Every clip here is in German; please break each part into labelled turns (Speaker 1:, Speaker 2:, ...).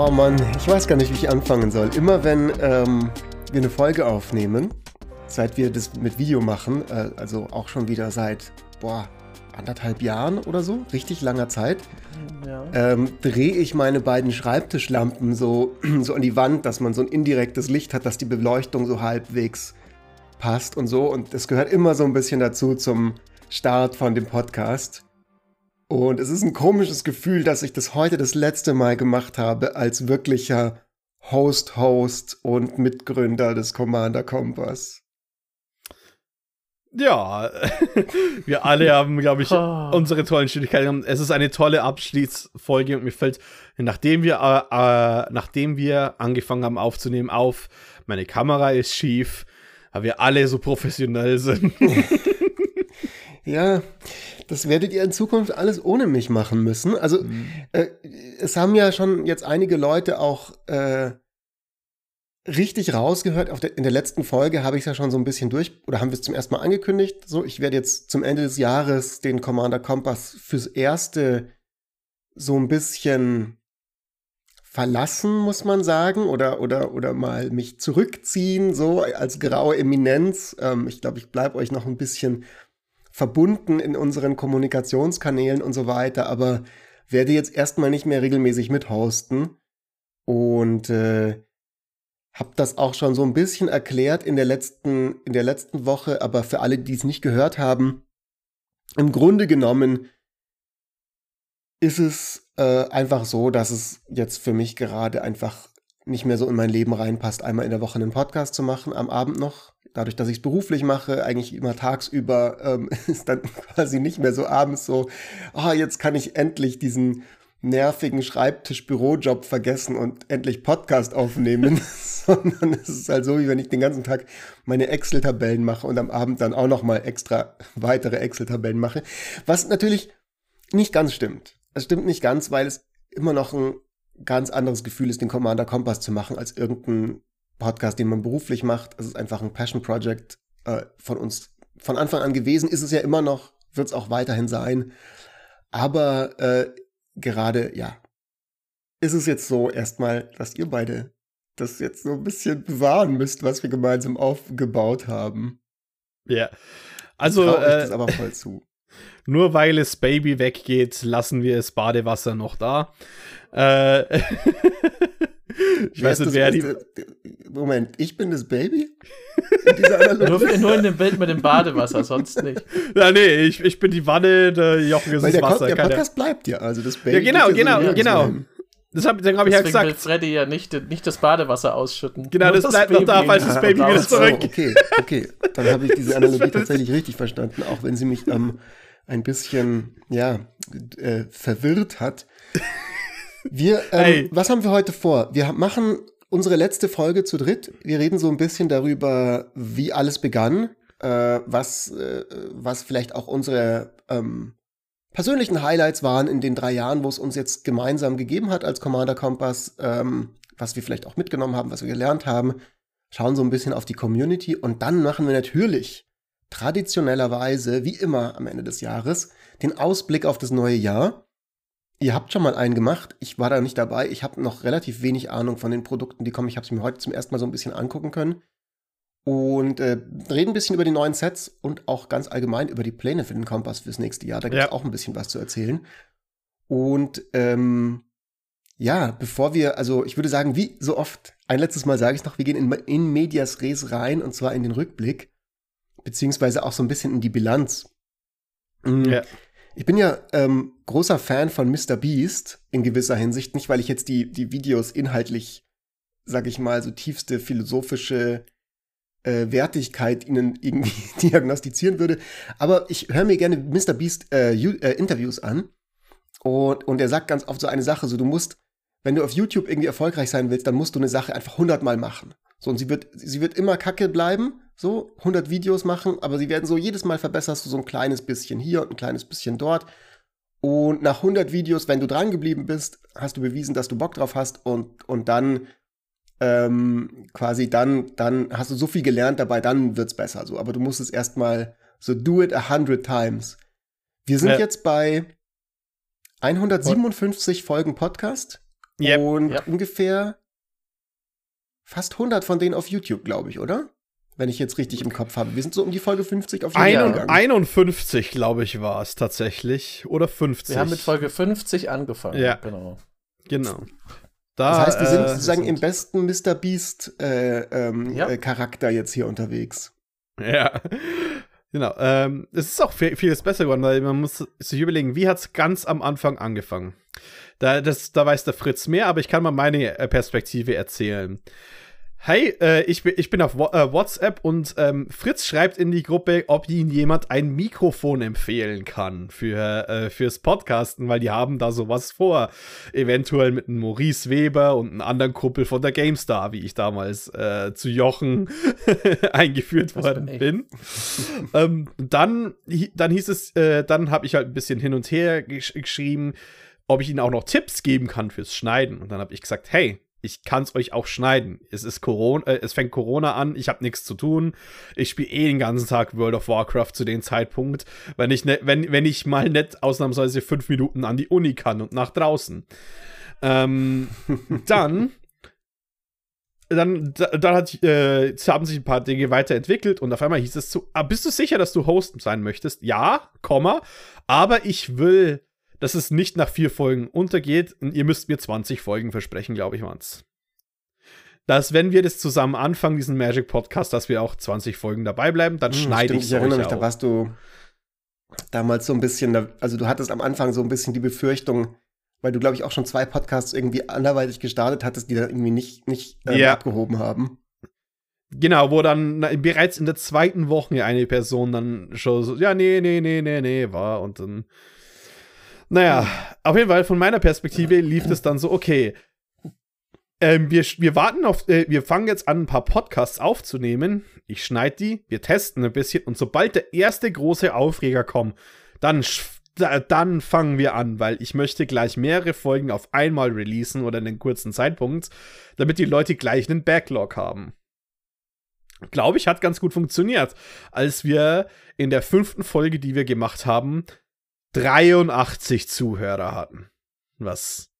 Speaker 1: Oh Mann, ich weiß gar nicht, wie ich anfangen soll. Immer wenn ähm, wir eine Folge aufnehmen, seit wir das mit Video machen, äh, also auch schon wieder seit, boah, anderthalb Jahren oder so, richtig langer Zeit, ja. ähm, drehe ich meine beiden Schreibtischlampen so, so an die Wand, dass man so ein indirektes Licht hat, dass die Beleuchtung so halbwegs passt und so. Und das gehört immer so ein bisschen dazu zum Start von dem Podcast. Und es ist ein komisches Gefühl, dass ich das heute das letzte Mal gemacht habe als wirklicher Host-Host und Mitgründer des Commander Kompass.
Speaker 2: Ja, wir alle haben, glaube ich, unsere tollen Schwierigkeiten. Es ist eine tolle Abschließfolge und mir fällt, nachdem wir, äh, äh, nachdem wir angefangen haben aufzunehmen, auf, meine Kamera ist schief, weil wir alle so professionell sind.
Speaker 1: ja, das werdet ihr in Zukunft alles ohne mich machen müssen. Also, mhm. äh, es haben ja schon jetzt einige Leute auch äh, richtig rausgehört. Der, in der letzten Folge habe ich es ja schon so ein bisschen durch, oder haben wir es zum ersten Mal angekündigt. So, ich werde jetzt zum Ende des Jahres den Commander Kompass fürs Erste so ein bisschen verlassen, muss man sagen, oder, oder, oder mal mich zurückziehen, so als graue Eminenz. Ähm, ich glaube, ich bleibe euch noch ein bisschen verbunden in unseren Kommunikationskanälen und so weiter, aber werde jetzt erstmal nicht mehr regelmäßig mithosten. Und äh, habe das auch schon so ein bisschen erklärt in der letzten, in der letzten Woche, aber für alle, die es nicht gehört haben, im Grunde genommen ist es äh, einfach so, dass es jetzt für mich gerade einfach nicht mehr so in mein Leben reinpasst, einmal in der Woche einen Podcast zu machen, am Abend noch. Dadurch, dass ich es beruflich mache, eigentlich immer tagsüber, ähm, ist dann quasi nicht mehr so abends so, ah, oh, jetzt kann ich endlich diesen nervigen Schreibtisch-Bürojob vergessen und endlich Podcast aufnehmen, sondern es ist halt so, wie wenn ich den ganzen Tag meine Excel-Tabellen mache und am Abend dann auch noch mal extra weitere Excel-Tabellen mache. Was natürlich nicht ganz stimmt. Es stimmt nicht ganz, weil es immer noch ein ganz anderes Gefühl ist, den Commander Kompass zu machen, als irgendein Podcast, den man beruflich macht. Es ist einfach ein Passion Project äh, von uns von Anfang an gewesen, ist es ja immer noch, wird es auch weiterhin sein. Aber äh, gerade, ja, ist es jetzt so erstmal, dass ihr beide das jetzt so ein bisschen bewahren müsst, was wir gemeinsam aufgebaut haben.
Speaker 2: Ja. Also. Ich
Speaker 1: äh, das aber voll zu.
Speaker 2: Nur weil es Baby weggeht, lassen wir es Badewasser noch da. Äh,
Speaker 1: ich weiß nicht, wer die. Moment, ich bin das Baby?
Speaker 3: nur, nur, in dem Bild mit dem Badewasser, sonst nicht.
Speaker 2: Ja, nee, ich, ich bin die Wanne, der Jochen ist
Speaker 1: Weil
Speaker 2: das Wasser.
Speaker 1: der Podcast bleibt ja, also das Baby.
Speaker 2: Ja, genau, genau, so genau. Das habe hab ich ja gesagt. will
Speaker 3: Freddy ja nicht, nicht das Badewasser ausschütten.
Speaker 2: Genau, das, das, bleibt Baby noch da, falls das Baby wieder zurück.
Speaker 1: Oh, okay, okay. Dann habe ich diese Analogie tatsächlich richtig verstanden, auch wenn sie mich ähm, ein bisschen, ja, äh, verwirrt hat. Wir, ähm, was haben wir heute vor? Wir machen unsere letzte Folge zu dritt. Wir reden so ein bisschen darüber, wie alles begann, äh, was, äh, was vielleicht auch unsere ähm, persönlichen Highlights waren in den drei Jahren, wo es uns jetzt gemeinsam gegeben hat als Commander Kompass, ähm, was wir vielleicht auch mitgenommen haben, was wir gelernt haben. Schauen so ein bisschen auf die Community und dann machen wir natürlich traditionellerweise, wie immer am Ende des Jahres, den Ausblick auf das neue Jahr. Ihr habt schon mal einen gemacht. Ich war da nicht dabei. Ich habe noch relativ wenig Ahnung von den Produkten, die kommen. Ich habe es mir heute zum ersten Mal so ein bisschen angucken können. Und äh, reden ein bisschen über die neuen Sets und auch ganz allgemein über die Pläne für den Kompass fürs nächste Jahr. Da gibt es ja. auch ein bisschen was zu erzählen. Und ähm, ja, bevor wir, also ich würde sagen, wie so oft, ein letztes Mal sage ich noch, wir gehen in, in Medias Res rein und zwar in den Rückblick, beziehungsweise auch so ein bisschen in die Bilanz. Mhm. Ja. Ich bin ja ähm, großer Fan von Mr. Beast in gewisser Hinsicht, nicht weil ich jetzt die, die Videos inhaltlich, sag ich mal, so tiefste philosophische äh, Wertigkeit ihnen irgendwie diagnostizieren würde, aber ich höre mir gerne Mr. Beast äh, äh, Interviews an und, und er sagt ganz oft so eine Sache, so du musst, wenn du auf YouTube irgendwie erfolgreich sein willst, dann musst du eine Sache einfach hundertmal machen. So, und sie wird, sie wird immer kacke bleiben, so 100 Videos machen, aber sie werden so jedes Mal verbesserst du so ein kleines bisschen hier und ein kleines bisschen dort. Und nach 100 Videos, wenn du dran geblieben bist, hast du bewiesen, dass du Bock drauf hast und, und dann ähm, quasi dann, dann hast du so viel gelernt dabei, dann wird's besser so. Aber du musst es erstmal so do it a hundred times. Wir sind ja. jetzt bei 157 Folgen Podcast Yep. Und yep. ungefähr fast 100 von denen auf YouTube, glaube ich, oder? Wenn ich jetzt richtig im Kopf habe. Wir sind so um die Folge 50 auf
Speaker 2: YouTube gegangen. 51, glaube ich, war es tatsächlich. Oder 50.
Speaker 3: Wir haben mit Folge 50 angefangen.
Speaker 2: Ja. Genau. Genau.
Speaker 1: Da, das heißt, wir sind äh, sozusagen sind im besten Mr. Beast äh, ähm, ja. äh, Charakter jetzt hier unterwegs.
Speaker 2: Ja. Genau. Ähm, es ist auch vieles besser geworden, weil man muss sich überlegen, wie hat es ganz am Anfang angefangen? Da, das, da weiß der Fritz mehr, aber ich kann mal meine äh, Perspektive erzählen. Hey, äh, ich, bin, ich bin auf äh, WhatsApp und ähm, Fritz schreibt in die Gruppe, ob ihn jemand ein Mikrofon empfehlen kann für, äh, fürs Podcasten, weil die haben da sowas vor. Eventuell mit einem Maurice Weber und einem anderen Kuppel von der GameStar, wie ich damals äh, zu Jochen eingeführt worden bin. bin. ähm, dann, dann hieß es, äh, dann habe ich halt ein bisschen hin und her gesch geschrieben, ob ich ihnen auch noch Tipps geben kann fürs Schneiden. Und dann habe ich gesagt, hey, ich kann es euch auch schneiden. Es ist Corona, äh, es fängt Corona an, ich habe nichts zu tun. Ich spiele eh den ganzen Tag World of Warcraft zu dem Zeitpunkt, wenn ich, ne, wenn, wenn ich mal nicht ausnahmsweise fünf Minuten an die Uni kann und nach draußen. Ähm, dann dann, dann hat, äh, haben sich ein paar Dinge weiterentwickelt und auf einmal hieß es zu, ah, bist du sicher, dass du Host sein möchtest? Ja, Komma, aber ich will dass es nicht nach vier Folgen untergeht und ihr müsst mir 20 Folgen versprechen, glaube ich, waren's. Dass, wenn wir das zusammen anfangen, diesen Magic Podcast, dass wir auch 20 Folgen dabei bleiben, dann hm, schneide ich es.
Speaker 1: Ich erinnere mich, auch. da warst du damals so ein bisschen, also du hattest am Anfang so ein bisschen die Befürchtung, weil du, glaube ich, auch schon zwei Podcasts irgendwie anderweitig gestartet hattest, die dann irgendwie nicht, nicht ähm, ja. abgehoben haben.
Speaker 2: Genau, wo dann na, bereits in der zweiten Woche eine Person dann schon so, ja, nee, nee, nee, nee, nee, war und dann naja, auf jeden Fall von meiner Perspektive lief es dann so, okay, ähm, wir, wir warten auf, äh, wir fangen jetzt an, ein paar Podcasts aufzunehmen. Ich schneide die, wir testen ein bisschen und sobald der erste große Aufreger kommt, dann, dann fangen wir an, weil ich möchte gleich mehrere Folgen auf einmal releasen oder in einen kurzen Zeitpunkt, damit die Leute gleich einen Backlog haben. Glaube ich, hat ganz gut funktioniert. Als wir in der fünften Folge, die wir gemacht haben, 83 Zuhörer hatten. Was?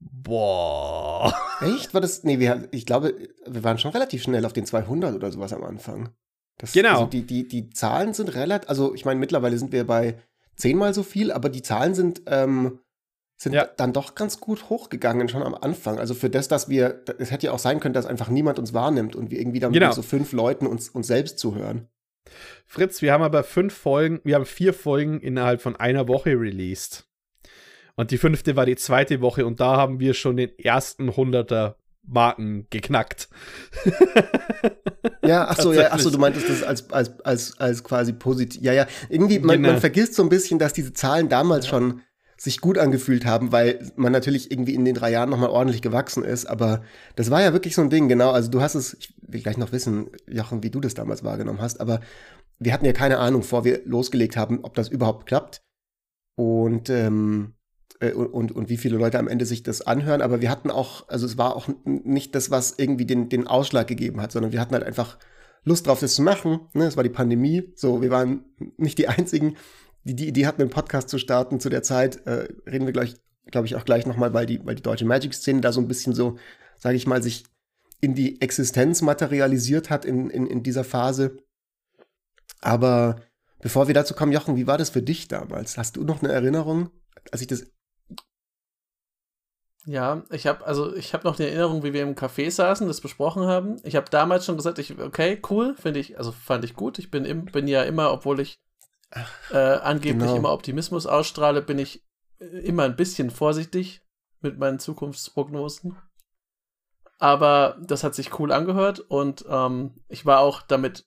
Speaker 2: Boah.
Speaker 1: Echt? War das? Nee, wir, ich glaube, wir waren schon relativ schnell auf den 200 oder sowas am Anfang. Das,
Speaker 2: genau.
Speaker 1: Also die, die, die Zahlen sind relativ, also ich meine, mittlerweile sind wir bei zehnmal so viel, aber die Zahlen sind, ähm, sind ja. dann doch ganz gut hochgegangen schon am Anfang. Also für das, dass wir, es hätte ja auch sein können, dass einfach niemand uns wahrnimmt und wir irgendwie dann genau. mit so fünf Leuten uns, uns selbst zuhören.
Speaker 2: Fritz, wir haben aber fünf Folgen, wir haben vier Folgen innerhalb von einer Woche released. Und die fünfte war die zweite Woche und da haben wir schon den ersten Hunderter Marken geknackt.
Speaker 1: ja, ach so, ja, ach so, du meintest das als, als, als, als quasi positiv. Ja, ja, irgendwie, man, genau. man vergisst so ein bisschen, dass diese Zahlen damals ja. schon sich gut angefühlt haben, weil man natürlich irgendwie in den drei Jahren nochmal ordentlich gewachsen ist. Aber das war ja wirklich so ein Ding, genau. Also du hast es, ich will gleich noch wissen, Jochen, wie du das damals wahrgenommen hast, aber wir hatten ja keine Ahnung, bevor wir losgelegt haben, ob das überhaupt klappt. Und, ähm, äh, und, und wie viele Leute am Ende sich das anhören. Aber wir hatten auch, also es war auch nicht das, was irgendwie den, den Ausschlag gegeben hat, sondern wir hatten halt einfach Lust drauf, das zu machen. Ne? Es war die Pandemie. So, wir waren nicht die einzigen die, die Idee hatten, einen Podcast zu starten zu der Zeit, äh, reden wir gleich, glaube ich, auch gleich nochmal, weil die, weil die deutsche Magic-Szene da so ein bisschen so, sage ich mal, sich in die Existenz materialisiert hat in, in, in dieser Phase. Aber bevor wir dazu kommen, Jochen, wie war das für dich damals? Hast du noch eine Erinnerung, als ich das
Speaker 3: ja, ich habe also ich habe noch die Erinnerung, wie wir im Café saßen, das besprochen haben. Ich habe damals schon gesagt, ich okay, cool, finde ich, also fand ich gut. Ich bin im, bin ja immer, obwohl ich äh, angeblich genau. immer Optimismus ausstrahle, bin ich immer ein bisschen vorsichtig mit meinen Zukunftsprognosen. Aber das hat sich cool angehört und ähm, ich war auch damit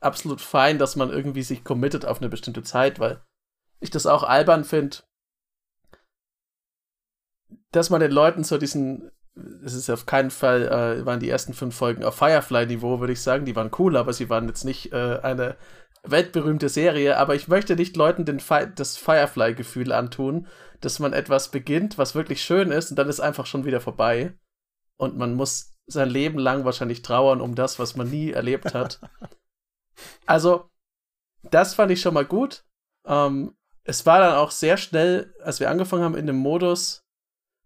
Speaker 3: absolut fein, dass man irgendwie sich committet auf eine bestimmte Zeit, weil ich das auch albern finde, dass man den Leuten zu diesen, es ist auf keinen Fall, äh, waren die ersten fünf Folgen auf Firefly-Niveau, würde ich sagen, die waren cool, aber sie waren jetzt nicht äh, eine weltberühmte Serie, aber ich möchte nicht Leuten den Fi das Firefly-Gefühl antun, dass man etwas beginnt, was wirklich schön ist, und dann ist einfach schon wieder vorbei. Und man muss sein Leben lang wahrscheinlich trauern um das, was man nie erlebt hat. also, das fand ich schon mal gut. Ähm, es war dann auch sehr schnell, als wir angefangen haben in dem Modus,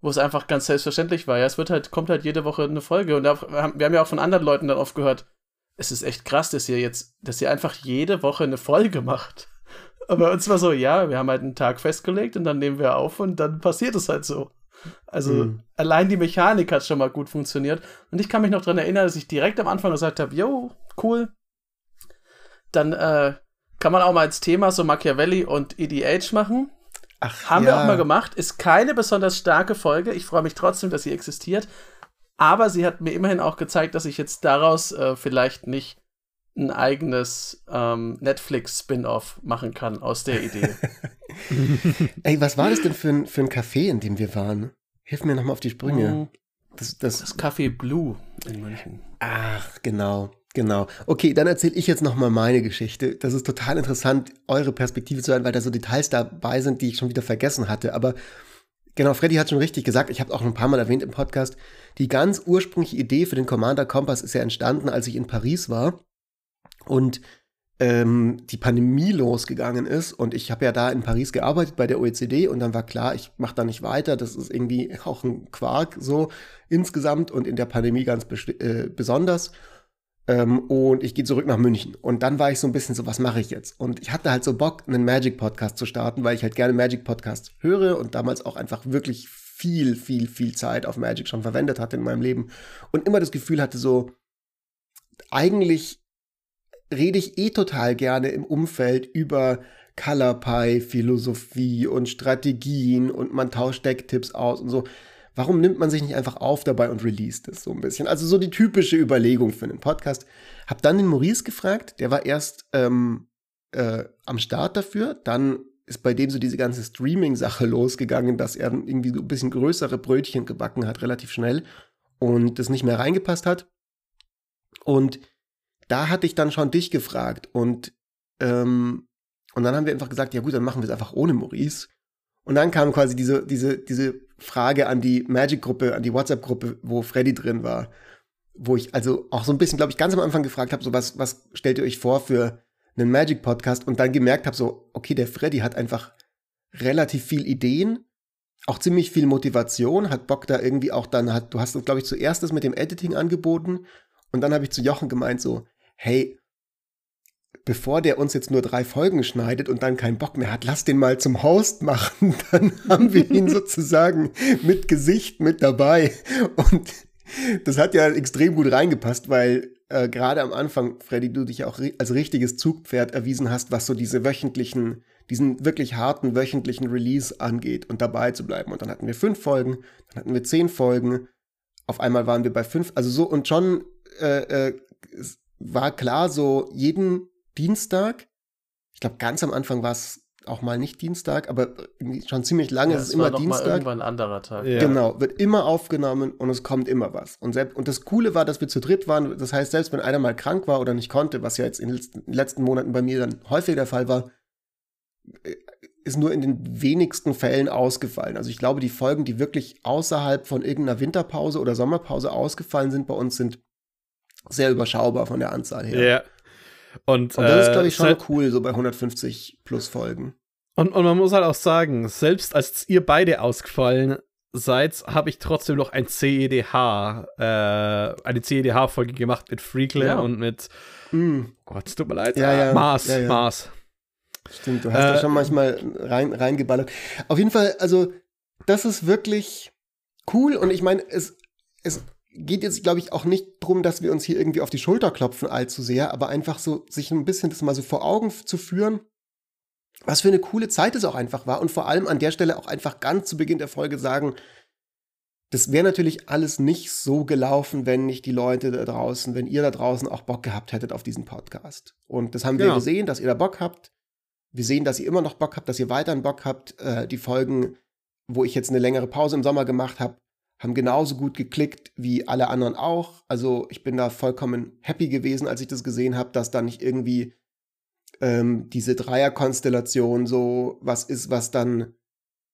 Speaker 3: wo es einfach ganz selbstverständlich war. Ja, es wird halt, kommt halt jede Woche eine Folge. Und da, wir haben ja auch von anderen Leuten dann oft gehört, es ist echt krass, dass ihr jetzt, dass ihr einfach jede Woche eine Folge macht. Aber uns war so, ja, wir haben halt einen Tag festgelegt und dann nehmen wir auf und dann passiert es halt so. Also mhm. allein die Mechanik hat schon mal gut funktioniert. Und ich kann mich noch daran erinnern, dass ich direkt am Anfang gesagt habe, yo, cool. Dann äh, kann man auch mal als Thema so Machiavelli und EDH machen. Ach, Haben ja. wir auch mal gemacht. Ist keine besonders starke Folge. Ich freue mich trotzdem, dass sie existiert. Aber sie hat mir immerhin auch gezeigt, dass ich jetzt daraus äh, vielleicht nicht ein eigenes ähm, Netflix-Spin-off machen kann aus der Idee.
Speaker 1: Ey, was war das denn für ein, für ein Café, in dem wir waren? Hilf mir nochmal auf die Sprünge.
Speaker 3: Mm, das, das, das Café Blue in München.
Speaker 1: Ach, genau. Genau. Okay, dann erzähle ich jetzt nochmal meine Geschichte. Das ist total interessant, eure Perspektive zu hören, weil da so Details dabei sind, die ich schon wieder vergessen hatte. Aber genau, Freddy hat schon richtig gesagt, ich habe auch ein paar Mal erwähnt im Podcast, die ganz ursprüngliche Idee für den Commander Kompass ist ja entstanden, als ich in Paris war und ähm, die Pandemie losgegangen ist. Und ich habe ja da in Paris gearbeitet bei der OECD und dann war klar, ich mache da nicht weiter. Das ist irgendwie auch ein Quark so insgesamt und in der Pandemie ganz äh, besonders. Ähm, und ich gehe zurück nach München. Und dann war ich so ein bisschen so, was mache ich jetzt? Und ich hatte halt so Bock, einen Magic-Podcast zu starten, weil ich halt gerne Magic-Podcasts höre und damals auch einfach wirklich viel, viel, viel Zeit auf Magic schon verwendet hatte in meinem Leben. Und immer das Gefühl hatte so, eigentlich rede ich eh total gerne im Umfeld über Color Pie, Philosophie und Strategien und man tauscht Decktipps aus und so. Warum nimmt man sich nicht einfach auf dabei und released es so ein bisschen? Also so die typische Überlegung für einen Podcast. Hab dann den Maurice gefragt, der war erst ähm, äh, am Start dafür, dann ist bei dem so diese ganze Streaming-Sache losgegangen, dass er irgendwie so ein bisschen größere Brötchen gebacken hat, relativ schnell und das nicht mehr reingepasst hat. Und da hatte ich dann schon dich gefragt und, ähm, und dann haben wir einfach gesagt, ja gut, dann machen wir es einfach ohne Maurice. Und dann kam quasi diese, diese, diese Frage an die Magic-Gruppe, an die WhatsApp-Gruppe, wo Freddy drin war, wo ich also auch so ein bisschen, glaube ich, ganz am Anfang gefragt habe, so was, was stellt ihr euch vor für einen Magic-Podcast? Und dann gemerkt habe, so, okay, der Freddy hat einfach relativ viel Ideen, auch ziemlich viel Motivation, hat Bock da irgendwie auch dann, hat, du hast, glaube ich, zuerst das mit dem Editing angeboten. Und dann habe ich zu Jochen gemeint, so, hey, bevor der uns jetzt nur drei Folgen schneidet und dann keinen Bock mehr hat, lass den mal zum Host machen. Dann haben wir ihn sozusagen mit Gesicht mit dabei. Und das hat ja extrem gut reingepasst, weil äh, gerade am Anfang, Freddy, du dich auch als richtiges Zugpferd erwiesen hast, was so diese wöchentlichen, diesen wirklich harten wöchentlichen Release angeht und dabei zu bleiben. Und dann hatten wir fünf Folgen, dann hatten wir zehn Folgen. Auf einmal waren wir bei fünf, also so und schon äh, äh, war klar, so jeden Dienstag, ich glaube, ganz am Anfang war es auch mal nicht Dienstag, aber schon ziemlich lange ja, ist es immer Dienstag. Mal
Speaker 3: irgendwann ein anderer Tag.
Speaker 1: Ja. Genau, wird immer aufgenommen und es kommt immer was. Und, selbst, und das Coole war, dass wir zu dritt waren. Das heißt, selbst wenn einer mal krank war oder nicht konnte, was ja jetzt in den letzten Monaten bei mir dann häufig der Fall war, äh, ist nur in den wenigsten Fällen ausgefallen. Also ich glaube, die Folgen, die wirklich außerhalb von irgendeiner Winterpause oder Sommerpause ausgefallen sind bei uns, sind sehr überschaubar von der Anzahl her.
Speaker 2: Ja.
Speaker 1: Und, und das äh, ist, glaube ich, schon cool, so bei 150 plus Folgen.
Speaker 2: Und, und man muss halt auch sagen, selbst als ihr beide ausgefallen seid, habe ich trotzdem noch ein CEDH, äh, eine CEDH-Folge gemacht mit Freakle ja. und mit mm. Gott, es tut mir leid,
Speaker 1: ja, ja.
Speaker 2: Mars,
Speaker 1: ja,
Speaker 2: Mars.
Speaker 1: Stimmt, du hast äh, da schon manchmal rein, reingeballert. Auf jeden Fall, also, das ist wirklich cool und ich meine, es, es geht jetzt, glaube ich, auch nicht darum, dass wir uns hier irgendwie auf die Schulter klopfen allzu sehr, aber einfach so, sich ein bisschen das mal so vor Augen zu führen, was für eine coole Zeit es auch einfach war und vor allem an der Stelle auch einfach ganz zu Beginn der Folge sagen, das wäre natürlich alles nicht so gelaufen, wenn nicht die Leute da draußen, wenn ihr da draußen auch Bock gehabt hättet auf diesen Podcast. Und das haben wir genau. gesehen, dass ihr da Bock habt. Wir sehen, dass ihr immer noch Bock habt, dass ihr weiterhin Bock habt. Äh, die Folgen, wo ich jetzt eine längere Pause im Sommer gemacht habe, haben genauso gut geklickt wie alle anderen auch. Also ich bin da vollkommen happy gewesen, als ich das gesehen habe, dass da nicht irgendwie ähm, diese Dreierkonstellation so was ist, was dann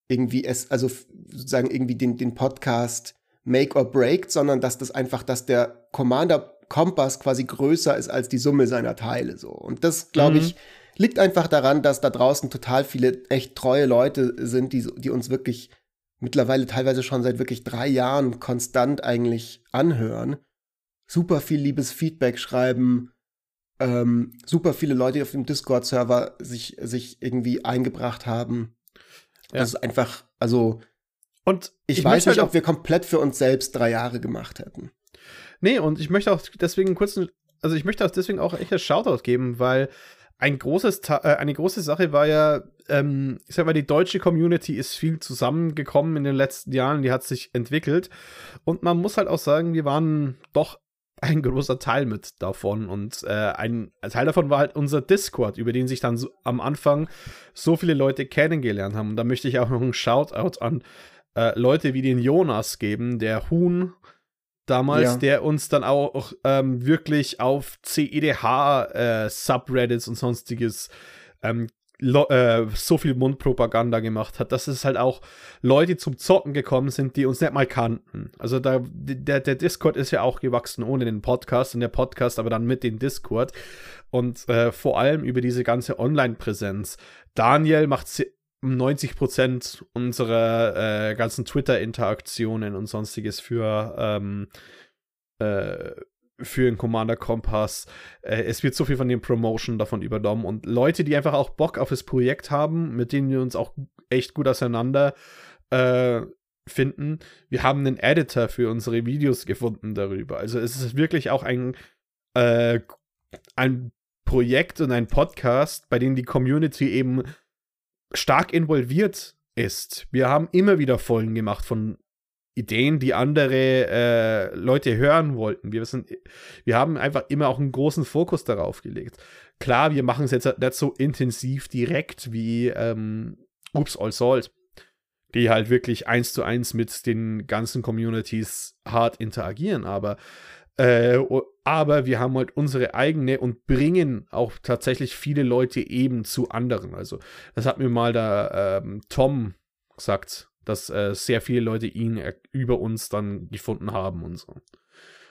Speaker 1: irgendwie es, also sozusagen irgendwie den, den Podcast make or break, sondern dass das einfach, dass der Commander Kompass quasi größer ist als die Summe seiner Teile so. Und das, glaube mhm. ich, liegt einfach daran, dass da draußen total viele echt treue Leute sind, die, die uns wirklich mittlerweile teilweise schon seit wirklich drei Jahren konstant eigentlich anhören. Super viel liebes Feedback schreiben, ähm, super viele Leute auf dem Discord-Server sich, sich irgendwie eingebracht haben. Ja. Das ist einfach, also. Und ich, ich weiß nicht, halt ob wir komplett für uns selbst drei Jahre gemacht hätten.
Speaker 2: Nee, und ich möchte auch deswegen kurz, also ich möchte auch deswegen auch echt ein Shoutout geben, weil ein großes, äh, eine große Sache war ja, ähm, ich sag mal, die deutsche Community ist viel zusammengekommen in den letzten Jahren, die hat sich entwickelt. Und man muss halt auch sagen, wir waren doch ein großer Teil mit davon. Und äh, ein Teil davon war halt unser Discord, über den sich dann so, am Anfang so viele Leute kennengelernt haben. Und da möchte ich auch noch einen Shoutout an äh, Leute wie den Jonas geben, der Huhn damals, ja. der uns dann auch ähm, wirklich auf CEDH-Subreddits äh, und sonstiges ähm, äh, so viel Mundpropaganda gemacht hat, dass es halt auch Leute zum Zocken gekommen sind, die uns nicht mal kannten. Also da, der, der Discord ist ja auch gewachsen ohne den Podcast und der Podcast aber dann mit dem Discord. Und äh, vor allem über diese ganze Online-Präsenz. Daniel macht 90 Prozent unserer äh, ganzen Twitter-Interaktionen und sonstiges für ähm, äh, für den Commander Kompass. Äh, es wird so viel von den Promotion davon übernommen und Leute, die einfach auch Bock auf das Projekt haben, mit denen wir uns auch echt gut auseinander äh, finden. Wir haben einen Editor für unsere Videos gefunden darüber. Also es ist wirklich auch ein, äh, ein Projekt und ein Podcast, bei dem die Community eben stark involviert ist. Wir haben immer wieder Folgen gemacht von Ideen, die andere äh, Leute hören wollten. Wir, sind, wir haben einfach immer auch einen großen Fokus darauf gelegt. Klar, wir machen es jetzt nicht so intensiv direkt wie ähm, Oops All Salt, die halt wirklich eins zu eins mit den ganzen Communities hart interagieren, aber äh, aber wir haben halt unsere eigene und bringen auch tatsächlich viele Leute eben zu anderen. Also, das hat mir mal der ähm, Tom gesagt, dass äh, sehr viele Leute ihn äh, über uns dann gefunden haben und so.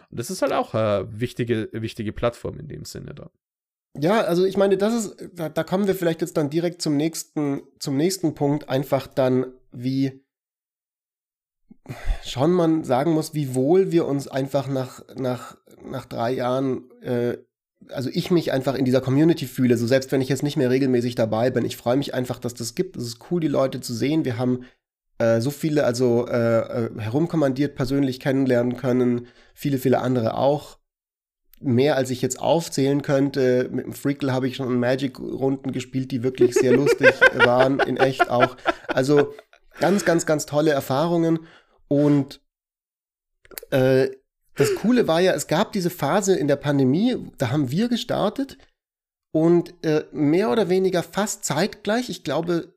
Speaker 2: Und das ist halt auch eine wichtige, wichtige Plattform in dem Sinne da.
Speaker 1: Ja, also ich meine, das ist, da, da kommen wir vielleicht jetzt dann direkt zum nächsten, zum nächsten Punkt, einfach dann, wie schon man sagen muss, wie wohl wir uns einfach nach, nach, nach drei Jahren, äh, also ich mich einfach in dieser Community fühle, so selbst wenn ich jetzt nicht mehr regelmäßig dabei bin. Ich freue mich einfach, dass das gibt. Es ist cool, die Leute zu sehen. Wir haben äh, so viele also äh, äh, herumkommandiert persönlich kennenlernen können, viele, viele andere auch. Mehr als ich jetzt aufzählen könnte. Mit dem Freakle habe ich schon Magic-Runden gespielt, die wirklich sehr lustig waren, in echt auch. Also ganz, ganz, ganz tolle Erfahrungen. Und äh, das Coole war ja, es gab diese Phase in der Pandemie, da haben wir gestartet und äh, mehr oder weniger fast zeitgleich, ich glaube,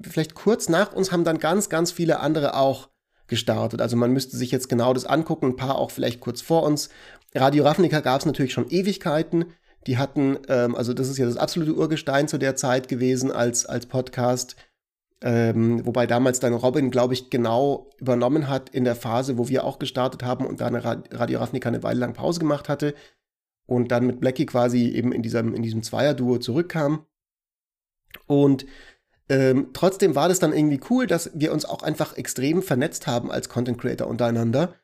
Speaker 1: vielleicht kurz nach uns haben dann ganz, ganz viele andere auch gestartet. Also man müsste sich jetzt genau das angucken, ein paar auch vielleicht kurz vor uns. Radio Ravnica gab es natürlich schon Ewigkeiten. Die hatten, ähm, also das ist ja das absolute Urgestein zu der Zeit gewesen als, als Podcast. Ähm, wobei damals dann Robin, glaube ich, genau übernommen hat in der Phase, wo wir auch gestartet haben und da eine Radio Ravnica eine Weile lang Pause gemacht hatte und dann mit Blackie quasi eben in diesem, in diesem Zweierduo zurückkam. Und ähm, trotzdem war das dann irgendwie cool, dass wir uns auch einfach extrem vernetzt haben als Content Creator untereinander.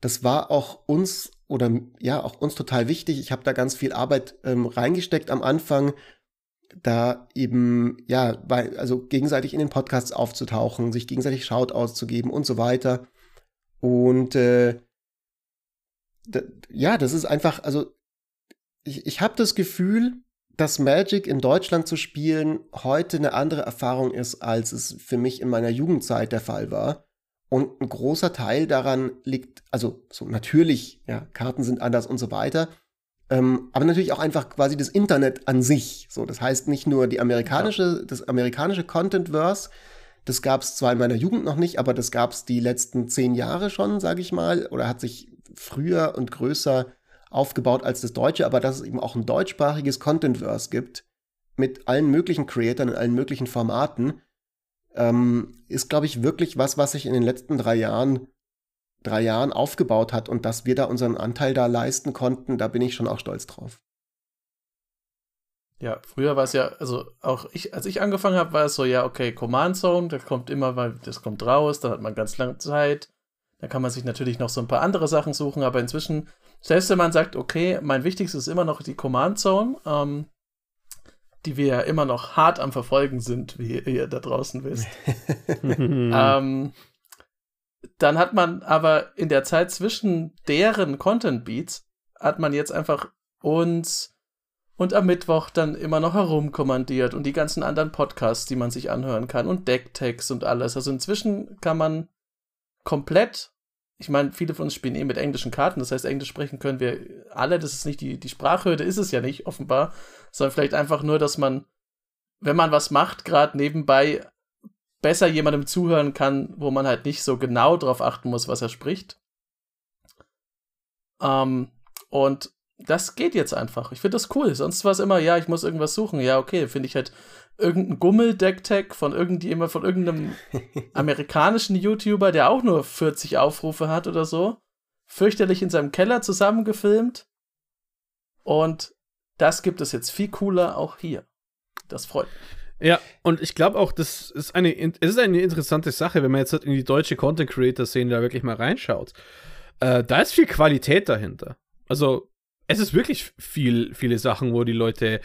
Speaker 1: Das war auch uns oder ja, auch uns total wichtig. Ich habe da ganz viel Arbeit ähm, reingesteckt am Anfang, da eben, ja, bei, also gegenseitig in den Podcasts aufzutauchen, sich gegenseitig Shoutouts zu geben und so weiter. Und äh, ja, das ist einfach, also ich, ich habe das Gefühl, dass Magic in Deutschland zu spielen heute eine andere Erfahrung ist, als es für mich in meiner Jugendzeit der Fall war. Und ein großer Teil daran liegt, also so natürlich, ja, Karten sind anders und so weiter. Ähm, aber natürlich auch einfach quasi das Internet an sich. So, das heißt nicht nur die amerikanische, ja. das amerikanische Contentverse, das gab es zwar in meiner Jugend noch nicht, aber das gab es die letzten zehn Jahre schon, sage ich mal, oder hat sich früher und größer aufgebaut als das Deutsche, aber dass es eben auch ein deutschsprachiges Contentverse gibt mit allen möglichen Creatoren in allen möglichen Formaten, ähm, ist, glaube ich, wirklich was, was sich in den letzten drei Jahren, drei Jahren aufgebaut hat und dass wir da unseren Anteil da leisten konnten, da bin ich schon auch stolz drauf.
Speaker 3: Ja, früher war es ja, also auch ich, als ich angefangen habe, war es so, ja, okay, Command Zone, das kommt immer, weil das kommt raus, dann hat man ganz lange Zeit. Da kann man sich natürlich noch so ein paar andere Sachen suchen, aber inzwischen, selbst wenn man sagt, okay, mein wichtigstes ist immer noch die Command Zone, ähm, die wir ja immer noch hart am Verfolgen sind, wie ihr da draußen wisst. ähm, dann hat man aber in der Zeit zwischen deren Content Beats hat man jetzt einfach uns und am Mittwoch dann immer noch herumkommandiert und die ganzen anderen Podcasts, die man sich anhören kann und Decktext und alles. Also inzwischen kann man komplett, ich meine, viele von uns spielen eh mit englischen Karten, das heißt, Englisch sprechen können wir alle, das ist nicht die, die Sprachhürde, ist es ja nicht, offenbar, sondern vielleicht einfach nur, dass man, wenn man was macht, gerade nebenbei besser jemandem zuhören kann, wo man halt nicht so genau drauf achten muss, was er spricht. Ähm, und das geht jetzt einfach. Ich finde das cool. Sonst war es immer, ja, ich muss irgendwas suchen. Ja, okay, finde ich halt irgendein Gummel-Deck-Tag von irgendjemand, von irgendeinem amerikanischen YouTuber, der auch nur 40 Aufrufe hat oder so. Fürchterlich in seinem Keller zusammengefilmt. Und das gibt es jetzt viel cooler auch hier. Das freut mich.
Speaker 2: Ja, und ich glaube auch, das ist eine, es ist eine interessante Sache, wenn man jetzt in die deutsche Content Creator Szene da wirklich mal reinschaut. Äh, da ist viel Qualität dahinter. Also, es ist wirklich viel, viele Sachen, wo die Leute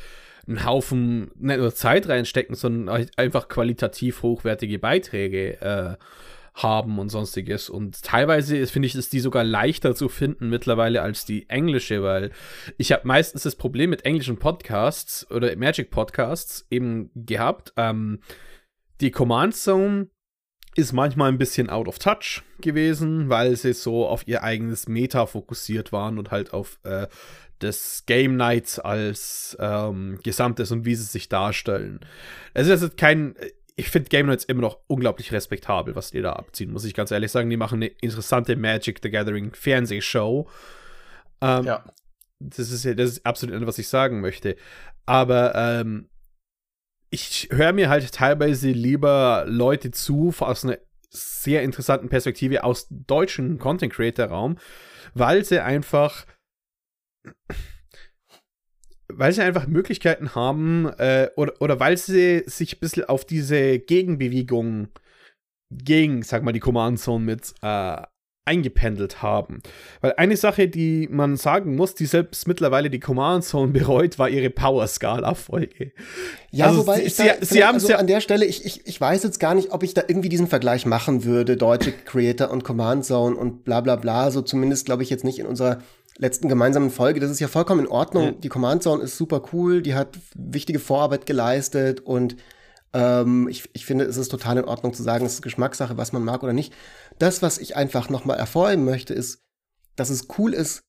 Speaker 2: einen Haufen nicht nur Zeit reinstecken, sondern einfach qualitativ hochwertige Beiträge äh, haben und sonstiges. Und teilweise finde ich, ist die sogar leichter zu finden mittlerweile als die englische, weil ich habe meistens das Problem mit englischen Podcasts oder Magic Podcasts eben gehabt. Ähm, die Command Zone ist manchmal ein bisschen out of touch gewesen, weil sie so auf ihr eigenes Meta fokussiert waren und halt auf äh, das Game Nights als ähm, Gesamtes und wie sie sich darstellen. Es ist jetzt kein. Ich finde Game Nights immer noch unglaublich respektabel, was die da abziehen, muss ich ganz ehrlich sagen. Die machen eine interessante Magic the Gathering Fernsehshow. Ähm, ja. Das ist, das ist absolut was ich sagen möchte. Aber ähm, ich höre mir halt teilweise lieber Leute zu aus einer sehr interessanten Perspektive aus deutschen Content Creator Raum, weil sie einfach weil sie einfach Möglichkeiten haben äh, oder, oder weil sie sich ein bisschen auf diese Gegenbewegung gegen, sag mal, die Command Zone mit äh, eingependelt haben. Weil eine Sache, die man sagen muss, die selbst mittlerweile die Command Zone bereut, war ihre Power-Skala-Folge.
Speaker 1: Ja, also wobei sie, ich sie, sie haben also ja an der Stelle, ich, ich, ich weiß jetzt gar nicht, ob ich da irgendwie diesen Vergleich machen würde, deutsche Creator und Command Zone und bla bla bla. So zumindest glaube ich jetzt nicht in unserer letzten gemeinsamen Folge. Das ist ja vollkommen in Ordnung. Ja. Die Command Zone ist super cool, die hat wichtige Vorarbeit geleistet und ähm, ich, ich finde, es ist total in Ordnung zu sagen, es ist Geschmackssache, was man mag oder nicht. Das, was ich einfach nochmal erfreuen möchte, ist, dass es cool ist,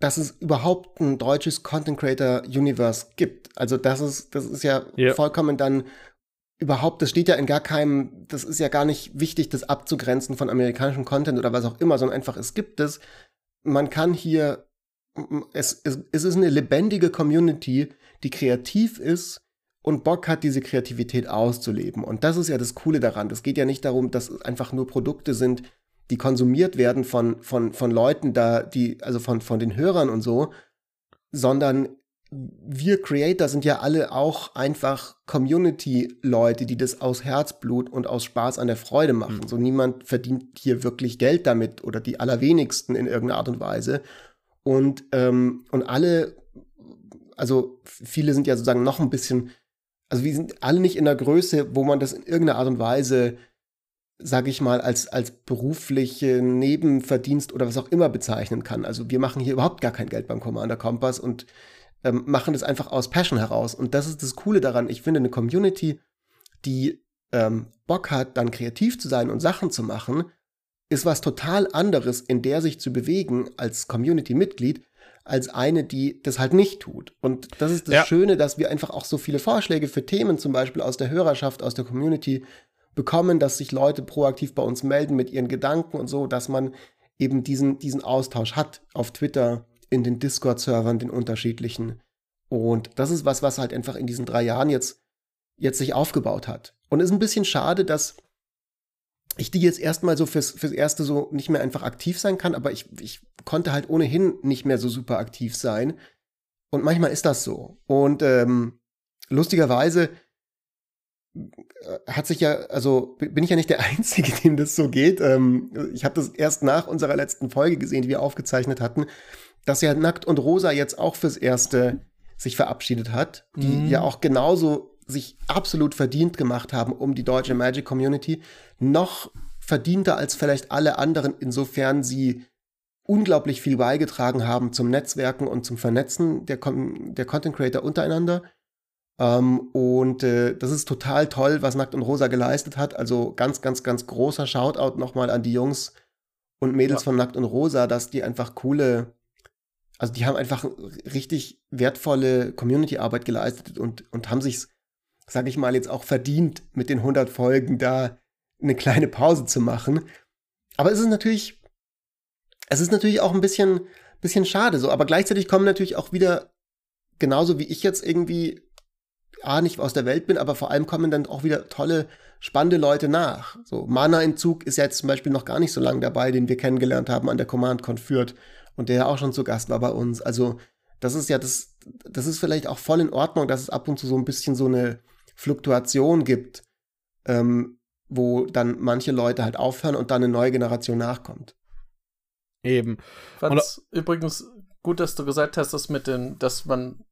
Speaker 1: dass es überhaupt ein deutsches Content Creator Universe gibt. Also das ist, das ist ja yep. vollkommen dann überhaupt, das steht ja in gar keinem, das ist ja gar nicht wichtig, das abzugrenzen von amerikanischem Content oder was auch immer, sondern einfach, es gibt es. Man kann hier, es, es, es ist eine lebendige Community, die kreativ ist und Bock hat, diese Kreativität auszuleben. Und das ist ja das Coole daran. Das geht ja nicht darum, dass es einfach nur Produkte sind, die konsumiert werden von, von, von Leuten da, die, also von, von den Hörern und so, sondern wir Creator sind ja alle auch einfach Community-Leute, die das aus Herzblut und aus Spaß an der Freude machen. Mhm. So niemand verdient hier wirklich Geld damit oder die allerwenigsten in irgendeiner Art und Weise. Und, ähm, und alle, also viele sind ja sozusagen noch ein bisschen also wir sind alle nicht in der Größe, wo man das in irgendeiner Art und Weise, sage ich mal, als, als berufliche Nebenverdienst oder was auch immer bezeichnen kann. Also wir machen hier überhaupt gar kein Geld beim Commander Kompass und ähm, machen das einfach aus Passion heraus. Und das ist das Coole daran. Ich finde eine Community, die ähm, Bock hat, dann kreativ zu sein und Sachen zu machen, ist was total anderes, in der sich zu bewegen als Community-Mitglied, als eine, die das halt nicht tut. Und das ist das ja. Schöne, dass wir einfach auch so viele Vorschläge für Themen zum Beispiel aus der Hörerschaft, aus der Community bekommen, dass sich Leute proaktiv bei uns melden mit ihren Gedanken und so, dass man eben diesen, diesen Austausch hat auf Twitter, in den Discord-Servern, den unterschiedlichen. Und das ist was, was halt einfach in diesen drei Jahren jetzt, jetzt sich aufgebaut hat. Und es ist ein bisschen schade, dass ich die jetzt erstmal so fürs, fürs Erste so nicht mehr einfach aktiv sein kann, aber ich, ich konnte halt ohnehin nicht mehr so super aktiv sein. Und manchmal ist das so. Und ähm, lustigerweise hat sich ja, also bin ich ja nicht der Einzige, dem das so geht. Ähm, ich habe das erst nach unserer letzten Folge gesehen, die wir aufgezeichnet hatten, dass ja Nackt und Rosa jetzt auch fürs Erste sich verabschiedet hat, die mhm. ja auch genauso sich absolut verdient gemacht haben um die deutsche Magic Community, noch verdienter als vielleicht alle anderen, insofern sie unglaublich viel beigetragen haben zum Netzwerken und zum Vernetzen der, der Content Creator untereinander ähm, und äh, das ist total toll, was Nackt und Rosa geleistet hat. Also ganz, ganz, ganz großer Shoutout nochmal an die Jungs und Mädels ja. von Nackt und Rosa, dass die einfach coole, also die haben einfach richtig wertvolle Community-Arbeit geleistet und, und haben sich, sag ich mal, jetzt auch verdient, mit den 100 Folgen da eine kleine Pause zu machen. Aber es ist natürlich, es ist natürlich auch ein bisschen, bisschen schade so, aber gleichzeitig kommen natürlich auch wieder genauso wie ich jetzt irgendwie A, nicht aus der Welt bin, aber vor allem kommen dann auch wieder tolle, spannende Leute nach. So, Mana-Entzug ist ja jetzt zum Beispiel noch gar nicht so lange dabei, den wir kennengelernt haben an der Command-Con führt und der ja auch schon zu Gast war bei uns. Also, das ist ja das, das ist vielleicht auch voll in Ordnung, dass es ab und zu so ein bisschen so eine Fluktuation gibt, ähm, wo dann manche Leute halt aufhören und dann eine neue Generation nachkommt.
Speaker 3: Eben. Fand's übrigens gut, dass du gesagt hast, dass mit den, dass man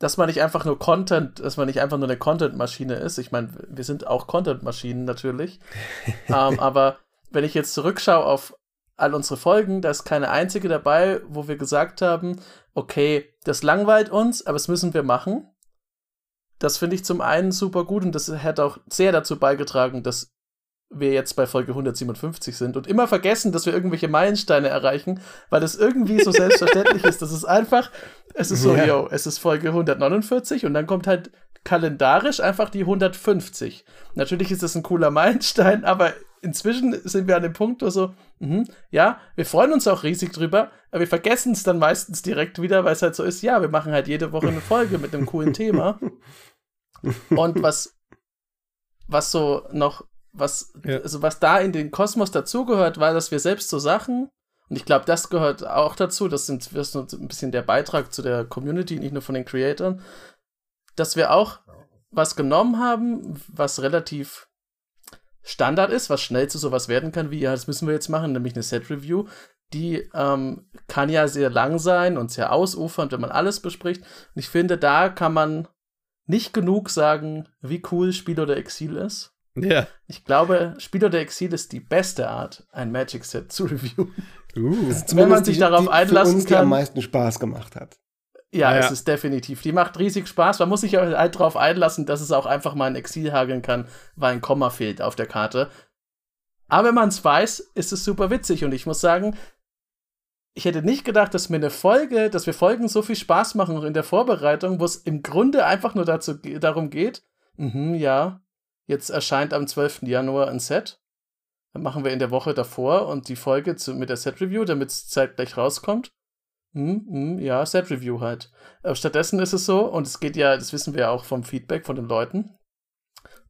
Speaker 3: dass man nicht einfach nur Content, dass man nicht einfach nur eine Content-Maschine ist. Ich meine, wir sind auch Content-Maschinen natürlich. ähm, aber wenn ich jetzt zurückschaue auf all unsere Folgen, da ist keine einzige dabei, wo wir gesagt haben, okay, das langweilt uns, aber das müssen wir machen. Das finde ich zum einen super gut und das hat auch sehr dazu beigetragen, dass wir jetzt bei Folge 157 sind und immer vergessen, dass wir irgendwelche Meilensteine erreichen, weil es irgendwie so selbstverständlich ist. Das ist einfach, es ist so, ja. yo, es ist Folge 149 und dann kommt halt kalendarisch einfach die 150. Natürlich ist das ein cooler Meilenstein, aber inzwischen sind wir an dem Punkt, wo so, mh, ja, wir freuen uns auch riesig drüber, aber wir vergessen es dann meistens direkt wieder, weil es halt so ist, ja, wir machen halt jede Woche eine Folge mit einem coolen Thema. Und was, was so noch was, ja. also was da in den Kosmos dazugehört, war, dass wir selbst so Sachen, und ich glaube, das gehört auch dazu, das sind das ist ein bisschen der Beitrag zu der Community, nicht nur von den Creatoren, dass wir auch was genommen haben, was relativ Standard ist, was schnell zu sowas werden kann, wie, ja, das müssen wir jetzt machen, nämlich eine Set-Review. Die ähm, kann ja sehr lang sein und sehr ausufernd, wenn man alles bespricht. Und ich finde, da kann man nicht genug sagen, wie cool Spiel oder Exil ist. Ja. Ich glaube, Spieler der Exil ist die beste Art, ein Magic Set zu reviewen. Uh. Wenn man sich die, darauf die einlassen uns, kann. Die
Speaker 1: am meisten Spaß gemacht hat.
Speaker 3: Ja, ja, es ist definitiv. Die macht riesig Spaß. Man muss sich halt darauf einlassen, dass es auch einfach mal ein Exil hageln kann, weil ein Komma fehlt auf der Karte. Aber wenn man es weiß, ist es super witzig. Und ich muss sagen, ich hätte nicht gedacht, dass mir eine Folge, dass wir Folgen so viel Spaß machen in der Vorbereitung, wo es im Grunde einfach nur dazu, darum geht, mhm, ja, Jetzt erscheint am 12. Januar ein Set. Dann machen wir in der Woche davor und die Folge zu, mit der Set-Review, damit es zeitgleich rauskommt. Hm, hm, ja, Set-Review halt. Aber stattdessen ist es so, und es geht ja, das wissen wir auch vom Feedback von den Leuten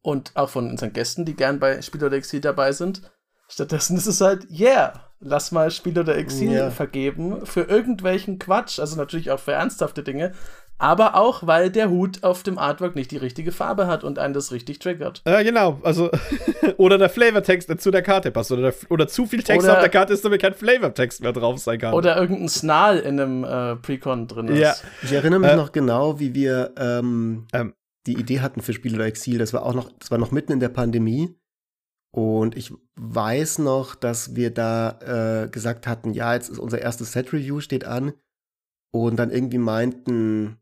Speaker 3: und auch von unseren Gästen, die gern bei Spiel oder Exil dabei sind. Stattdessen ist es halt, yeah, lass mal Spiel oder Exil yeah. vergeben für irgendwelchen Quatsch, also natürlich auch für ernsthafte Dinge, aber auch, weil der Hut auf dem Artwork nicht die richtige Farbe hat und einen das richtig triggert.
Speaker 2: Ja, genau. Also, oder der Flavortext zu der Karte passt. Oder, der, oder zu viel Text oder, auf der Karte ist, damit kein Flavortext mehr drauf sein kann.
Speaker 3: Oder irgendein Snarl in einem äh, Precon drin ist. Ja.
Speaker 1: Ich erinnere mich äh, noch genau, wie wir ähm, ähm, die Idee hatten für Spiel oder Exil. Das war auch noch, das war noch mitten in der Pandemie. Und ich weiß noch, dass wir da äh, gesagt hatten, ja, jetzt ist unser erstes Set-Review, steht an. Und dann irgendwie meinten,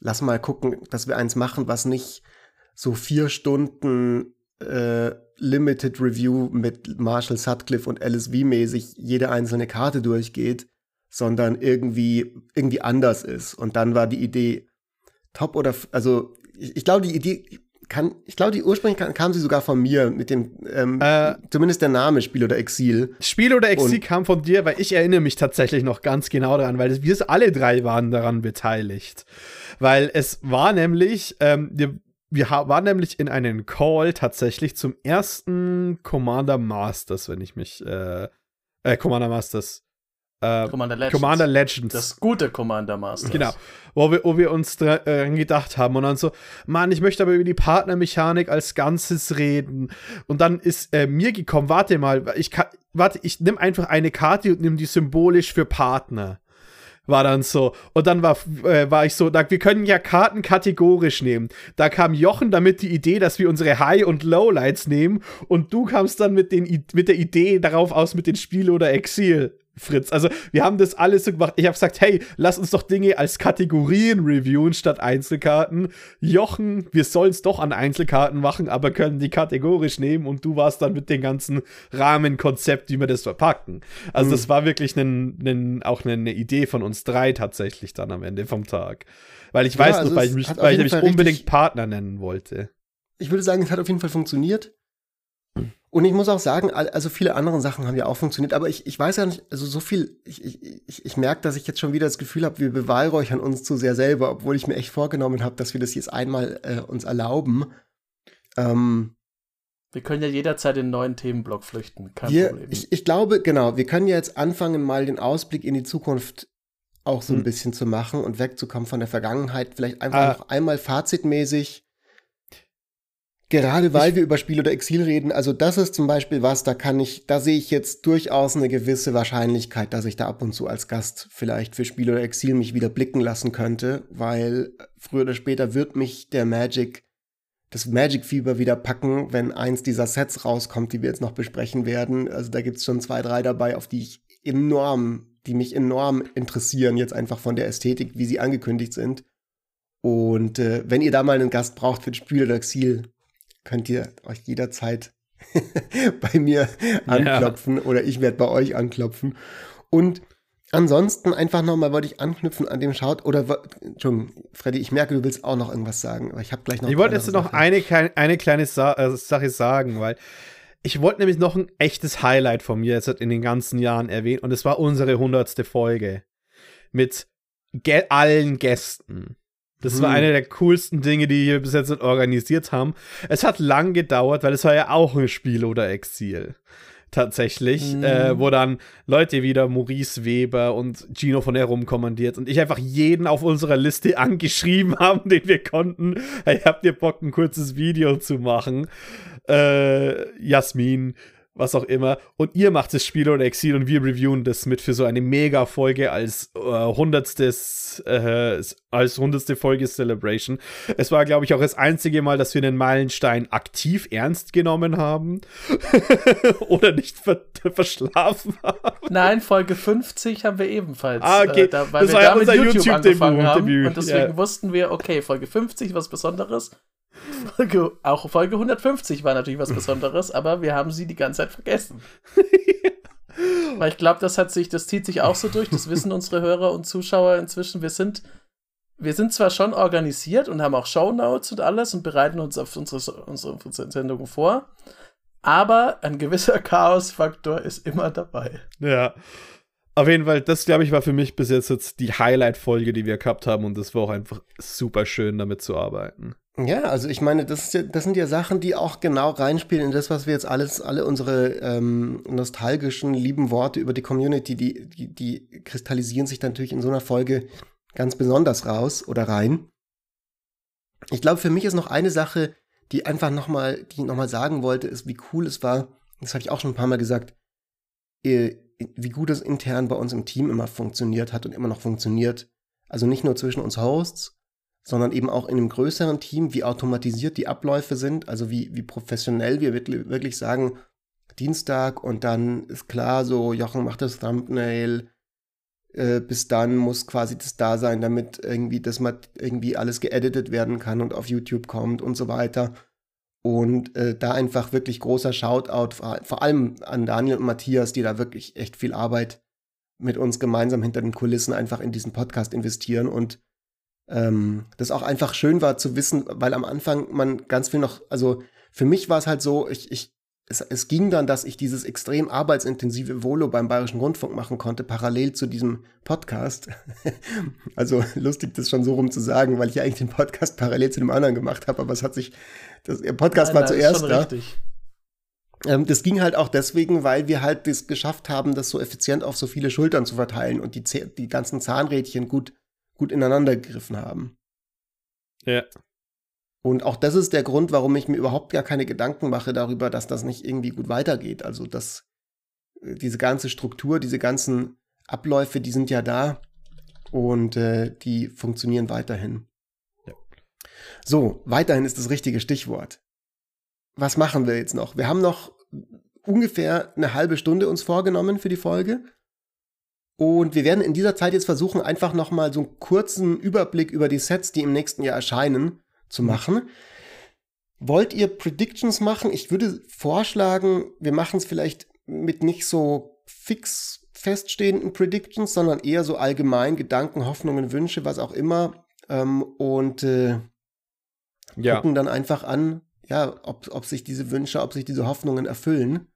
Speaker 1: lass mal gucken, dass wir eins machen, was nicht so vier Stunden äh, Limited Review mit Marshall Sutcliffe und LSV-mäßig jede einzelne Karte durchgeht, sondern irgendwie, irgendwie anders ist. Und dann war die Idee top oder, also ich, ich glaube, die Idee kann, ich glaube, die ursprünglich kam, kam, sie sogar von mir mit dem, ähm, äh, zumindest der Name Spiel oder Exil.
Speaker 2: Spiel oder Exil und kam von dir, weil ich erinnere mich tatsächlich noch ganz genau daran, weil wir alle drei waren daran beteiligt. Weil es war nämlich, ähm, wir, wir waren nämlich in einen Call tatsächlich zum ersten Commander Masters, wenn ich mich, äh, äh Commander Masters äh, Commander, Legends. Commander Legends.
Speaker 3: Das gute Commander Master.
Speaker 2: Genau. Wo wir, wo wir uns dran äh, gedacht haben und dann so, Mann, ich möchte aber über die Partnermechanik als Ganzes reden. Und dann ist äh, mir gekommen, warte mal, ich kann, warte, ich nehme einfach eine Karte und nehme die symbolisch für Partner war dann so. Und dann war, äh, war ich so, da, wir können ja Karten kategorisch nehmen. Da kam Jochen damit die Idee, dass wir unsere High- und Lowlights nehmen und du kamst dann mit, den, mit der Idee darauf aus mit den Spiel oder Exil. Fritz. Also, wir haben das alles so gemacht. Ich habe gesagt, hey, lass uns doch Dinge als Kategorien reviewen statt Einzelkarten. Jochen, wir sollen es doch an Einzelkarten machen, aber können die kategorisch nehmen und du warst dann mit dem ganzen Rahmenkonzept, wie wir das verpacken. Also, mhm. das war wirklich nen, nen, auch eine Idee von uns drei tatsächlich dann am Ende vom Tag. Weil ich ja, weiß also noch, weil ich mich, weil ich mich unbedingt Partner nennen wollte.
Speaker 1: Ich würde sagen, es hat auf jeden Fall funktioniert. Und ich muss auch sagen, also viele andere Sachen haben ja auch funktioniert, aber ich, ich weiß ja nicht, also so viel, ich, ich, ich, merke, dass ich jetzt schon wieder das Gefühl habe, wir beweihräuchern uns zu sehr selber, obwohl ich mir echt vorgenommen habe, dass wir das jetzt einmal äh, uns erlauben. Ähm,
Speaker 3: wir können ja jederzeit in einen neuen Themenblock flüchten,
Speaker 1: kein wir, Problem. Ich, ich glaube, genau, wir können ja jetzt anfangen, mal den Ausblick in die Zukunft auch so ein hm. bisschen zu machen und wegzukommen von der Vergangenheit. Vielleicht einfach ah. noch einmal fazitmäßig Gerade weil ich, wir über Spiel oder Exil reden, also das ist zum Beispiel was, da kann ich, da sehe ich jetzt durchaus eine gewisse Wahrscheinlichkeit, dass ich da ab und zu als Gast vielleicht für Spiel oder Exil mich wieder blicken lassen könnte, weil früher oder später wird mich der Magic, das Magic-Fieber wieder packen, wenn eins dieser Sets rauskommt, die wir jetzt noch besprechen werden. Also da gibt's schon zwei, drei dabei, auf die ich enorm, die mich enorm interessieren, jetzt einfach von der Ästhetik, wie sie angekündigt sind. Und äh, wenn ihr da mal einen Gast braucht für Spiel oder Exil, könnt ihr euch jederzeit bei mir anklopfen ja. oder ich werde bei euch anklopfen. Und ansonsten einfach nochmal wollte ich anknüpfen an dem Schaut oder Entschuldigung, Freddy, ich merke, du willst auch noch irgendwas sagen, aber ich habe gleich noch.
Speaker 2: Ich wollte jetzt noch eine, eine kleine Sa äh, Sache sagen, weil ich wollte nämlich noch ein echtes Highlight von mir jetzt in den ganzen Jahren erwähnen und es war unsere hundertste Folge mit ge allen Gästen. Das hm. war eine der coolsten Dinge, die wir bis jetzt organisiert haben. Es hat lang gedauert, weil es war ja auch ein Spiel oder Exil. Tatsächlich, mhm. äh, wo dann Leute wieder Maurice Weber und Gino von Herum kommandiert und ich einfach jeden auf unserer Liste angeschrieben haben, den wir konnten. Hey, habt ihr Bock, ein kurzes Video zu machen? Äh, Jasmin, was auch immer. Und ihr macht das Spiel oder Exil und wir reviewen das mit für so eine Mega-Folge als äh, hundertstes, äh, als hundertste Folge Celebration. Es war, glaube ich, auch das einzige Mal, dass wir den Meilenstein aktiv ernst genommen haben. oder nicht ver verschlafen haben.
Speaker 3: Nein, Folge 50 haben wir ebenfalls.
Speaker 2: Ah, okay. Äh,
Speaker 3: da, weil das wir war ja unser YouTube, YouTube. Und deswegen yeah. wussten wir, okay, Folge 50, was Besonderes. Folge, auch Folge 150 war natürlich was Besonderes, aber wir haben sie die ganze Zeit vergessen. Weil ich glaube, das hat sich, das zieht sich auch so durch. Das wissen unsere Hörer und Zuschauer inzwischen. Wir sind, wir sind zwar schon organisiert und haben auch Shownotes und alles und bereiten uns auf unsere, unsere Sendungen vor, aber ein gewisser Chaosfaktor ist immer dabei.
Speaker 2: Ja. Auf jeden Fall, das glaube ich war für mich bis jetzt, jetzt die Highlight-Folge, die wir gehabt haben und das war auch einfach super schön, damit zu arbeiten.
Speaker 1: Ja, also ich meine, das, ja, das sind ja Sachen, die auch genau reinspielen in das, was wir jetzt alles, alle unsere ähm, nostalgischen, lieben Worte über die Community, die, die, die kristallisieren sich dann natürlich in so einer Folge ganz besonders raus oder rein. Ich glaube, für mich ist noch eine Sache, die einfach nochmal, die ich nochmal sagen wollte, ist, wie cool es war, das habe ich auch schon ein paar Mal gesagt, äh, wie gut es intern bei uns im Team immer funktioniert hat und immer noch funktioniert. Also nicht nur zwischen uns Hosts, sondern eben auch in einem größeren Team, wie automatisiert die Abläufe sind, also wie, wie professionell wir wirklich sagen, Dienstag und dann ist klar, so Jochen macht das Thumbnail, äh, bis dann muss quasi das da sein, damit irgendwie das mal irgendwie alles geeditet werden kann und auf YouTube kommt und so weiter. Und äh, da einfach wirklich großer Shoutout, vor allem an Daniel und Matthias, die da wirklich echt viel Arbeit mit uns gemeinsam hinter den Kulissen einfach in diesen Podcast investieren und ähm, das auch einfach schön war zu wissen, weil am Anfang man ganz viel noch, also für mich war es halt so, ich, ich es, es ging dann, dass ich dieses extrem arbeitsintensive Volo beim Bayerischen Rundfunk machen konnte, parallel zu diesem Podcast. also lustig, das schon so rum zu sagen, weil ich ja eigentlich den Podcast parallel zu dem anderen gemacht habe, aber es hat sich, das, der Podcast nein, war nein, zuerst da. Richtig. Ähm, das ging halt auch deswegen, weil wir halt das geschafft haben, das so effizient auf so viele Schultern zu verteilen und die, die ganzen Zahnrädchen gut, gut ineinander gegriffen haben.
Speaker 2: Ja.
Speaker 1: Und auch das ist der Grund, warum ich mir überhaupt gar keine Gedanken mache darüber, dass das nicht irgendwie gut weitergeht. Also, dass äh, diese ganze Struktur, diese ganzen Abläufe, die sind ja da und äh, die funktionieren weiterhin. Ja. So, weiterhin ist das richtige Stichwort. Was machen wir jetzt noch? Wir haben noch ungefähr eine halbe Stunde uns vorgenommen für die Folge. Und wir werden in dieser Zeit jetzt versuchen, einfach noch mal so einen kurzen Überblick über die Sets, die im nächsten Jahr erscheinen, zu mhm. machen. Wollt ihr Predictions machen? Ich würde vorschlagen, wir machen es vielleicht mit nicht so fix feststehenden Predictions, sondern eher so allgemein Gedanken, Hoffnungen, Wünsche, was auch immer. Ähm, und äh, ja. gucken dann einfach an, ja, ob, ob sich diese Wünsche, ob sich diese Hoffnungen erfüllen.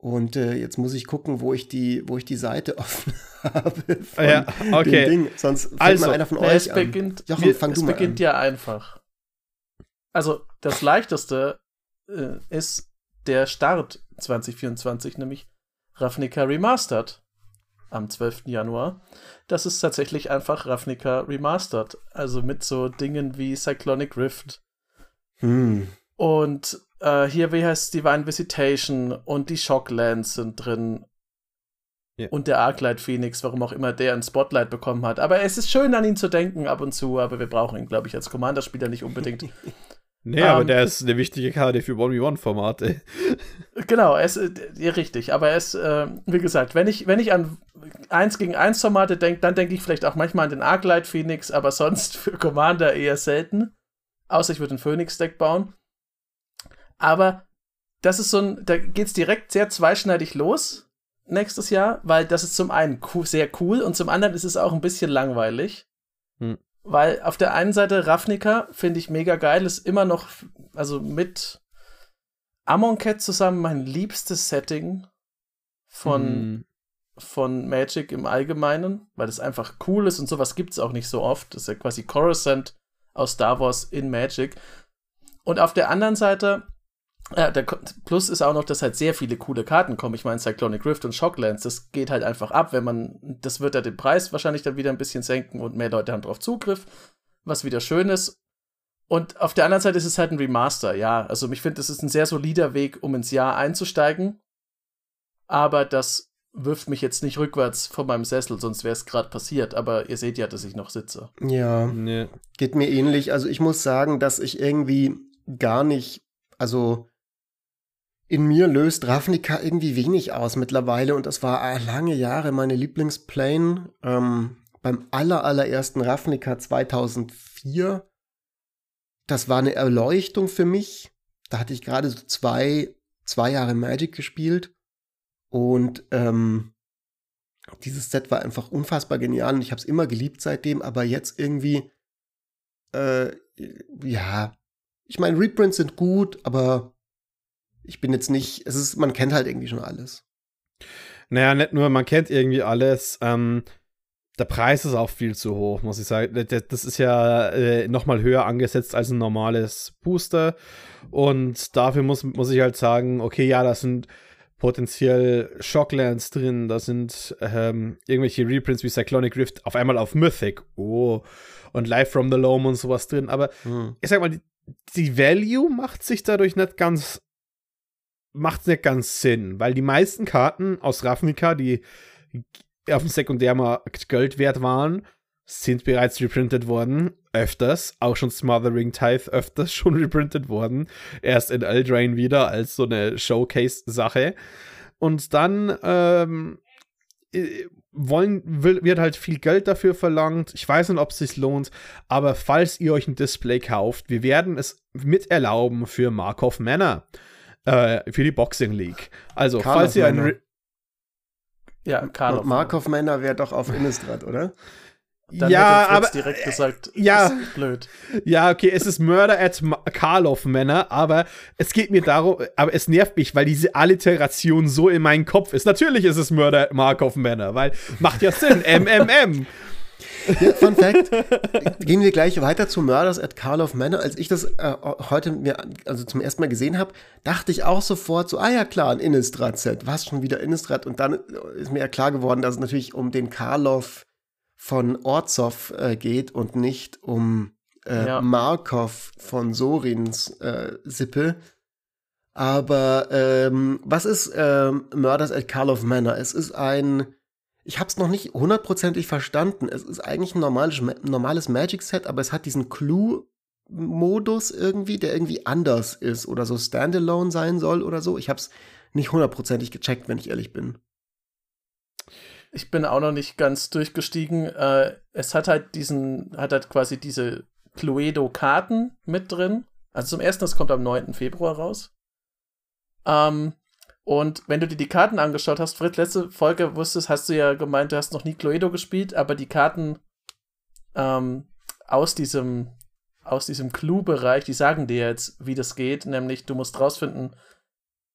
Speaker 1: Und äh, jetzt muss ich gucken, wo ich die, wo ich die Seite offen habe.
Speaker 2: ja, okay. Ding.
Speaker 1: Sonst fängt
Speaker 3: also,
Speaker 1: mal einer von
Speaker 3: euch es beginnt, an. Jochen, fang es du mal beginnt an. ja einfach. Also das leichteste äh, ist der Start 2024, nämlich Ravnica Remastered am 12. Januar. Das ist tatsächlich einfach Ravnica Remastered. Also mit so Dingen wie Cyclonic Rift.
Speaker 1: Hm.
Speaker 3: Und äh, hier, wie heißt Divine Visitation und die Shocklands sind drin. Yeah. Und der Arclight Phoenix, warum auch immer der ein Spotlight bekommen hat. Aber es ist schön, an ihn zu denken ab und zu, aber wir brauchen ihn, glaube ich, als Commander-Spieler nicht unbedingt.
Speaker 2: Nee, um, aber ähm, der ist eine wichtige Karte für 1v1-Formate.
Speaker 3: Genau, er ist ja, richtig. Aber er ist, äh, wie gesagt, wenn ich, wenn ich an 1 gegen 1 Formate denke, dann denke ich vielleicht auch manchmal an den Arclight Phoenix, aber sonst für Commander eher selten. Außer ich würde ein Phoenix-Deck bauen. Aber das ist so ein, da geht es direkt sehr zweischneidig los nächstes Jahr, weil das ist zum einen sehr cool und zum anderen ist es auch ein bisschen langweilig. Hm. Weil auf der einen Seite Ravnica finde ich mega geil, ist immer noch, also mit Amonkhet zusammen mein liebstes Setting von, hm. von Magic im Allgemeinen, weil es einfach cool ist und sowas gibt es auch nicht so oft. Das ist ja quasi Coruscant aus Star Wars in Magic. Und auf der anderen Seite ja, der Plus ist auch noch, dass halt sehr viele coole Karten kommen. Ich meine, Cyclonic Rift und Shocklands, das geht halt einfach ab, wenn man, das wird ja den Preis wahrscheinlich dann wieder ein bisschen senken und mehr Leute haben drauf Zugriff, was wieder schön ist. Und auf der anderen Seite ist es halt ein Remaster, ja. Also ich finde, das ist ein sehr solider Weg, um ins Jahr einzusteigen. Aber das wirft mich jetzt nicht rückwärts von meinem Sessel, sonst wäre es gerade passiert. Aber ihr seht ja, dass ich noch sitze.
Speaker 1: Ja, nee. geht mir ähnlich. Also ich muss sagen, dass ich irgendwie gar nicht, also in mir löst Ravnica irgendwie wenig aus mittlerweile und das war lange Jahre meine Lieblingsplane. Ähm, beim aller, allerersten Ravnica 2004. Das war eine Erleuchtung für mich. Da hatte ich gerade so zwei, zwei Jahre Magic gespielt und ähm, dieses Set war einfach unfassbar genial und ich habe es immer geliebt seitdem, aber jetzt irgendwie, äh, ja, ich meine, Reprints sind gut, aber ich bin jetzt nicht, es ist, man kennt halt irgendwie schon alles.
Speaker 2: Naja, nicht nur, man kennt irgendwie alles. Ähm, der Preis ist auch viel zu hoch, muss ich sagen. Das ist ja äh, nochmal höher angesetzt als ein normales Booster. Und dafür muss, muss ich halt sagen, okay, ja, das sind potenziell Shocklands drin, da sind ähm, irgendwelche Reprints wie Cyclonic Rift auf einmal auf Mythic. Oh. Und Life from the Loam und sowas drin. Aber hm. ich sag mal, die, die Value macht sich dadurch nicht ganz macht nicht ganz Sinn, weil die meisten Karten aus Ravnica, die auf dem Sekundärmarkt Geld wert waren, sind bereits reprintet worden. Öfters. Auch schon Smothering Tithe öfters schon reprintet worden. Erst in Eldrain wieder als so eine Showcase-Sache. Und dann ähm, äh, wollen, wird halt viel Geld dafür verlangt. Ich weiß nicht, ob es sich lohnt, aber falls ihr euch ein Display kauft, wir werden es miterlauben für Markov Manor äh, für die Boxing League. Also, Karl falls ihr ein.
Speaker 1: Ja, Karl Markov Männer wäre doch auf Innistrad, oder?
Speaker 3: Dann ja, aber direkt gesagt,
Speaker 2: ja, blöd. Ja, okay, es ist Murder at Karloff Männer, aber es geht mir darum, aber es nervt mich, weil diese Alliteration so in meinem Kopf ist. Natürlich ist es Murder at Markov Männer, weil macht ja Sinn, MMM.
Speaker 1: Ja, Fun Fact: Gehen wir gleich weiter zu Murders at Karloff Manor. Als ich das äh, heute mir also zum ersten Mal gesehen habe, dachte ich auch sofort so: Ah ja, klar, ein Innistrad-Set. Was schon wieder Innistrad? Und dann ist mir ja klar geworden, dass es natürlich um den Karloff von Orzow äh, geht und nicht um äh, ja. Markov von Sorins äh, Sippe. Aber ähm, was ist ähm, Murders at Karloff Manor? Es ist ein, ich habe es noch nicht hundertprozentig verstanden. Es ist eigentlich ein normales, normales Magic-Set, aber es hat diesen Clue-Modus irgendwie, der irgendwie anders ist oder so Standalone sein soll oder so. Ich habe es nicht hundertprozentig gecheckt, wenn ich ehrlich bin.
Speaker 3: Ich bin auch noch nicht ganz durchgestiegen. Äh, es hat halt diesen, hat halt quasi diese Cluedo-Karten mit drin. Also zum ersten, das kommt am 9. Februar raus. Ähm, und wenn du dir die Karten angeschaut hast, Fritz, letzte Folge wusstest, hast du ja gemeint, du hast noch nie Cluedo gespielt, aber die Karten ähm, aus diesem, aus diesem Clue-Bereich, die sagen dir jetzt, wie das geht, nämlich du musst rausfinden,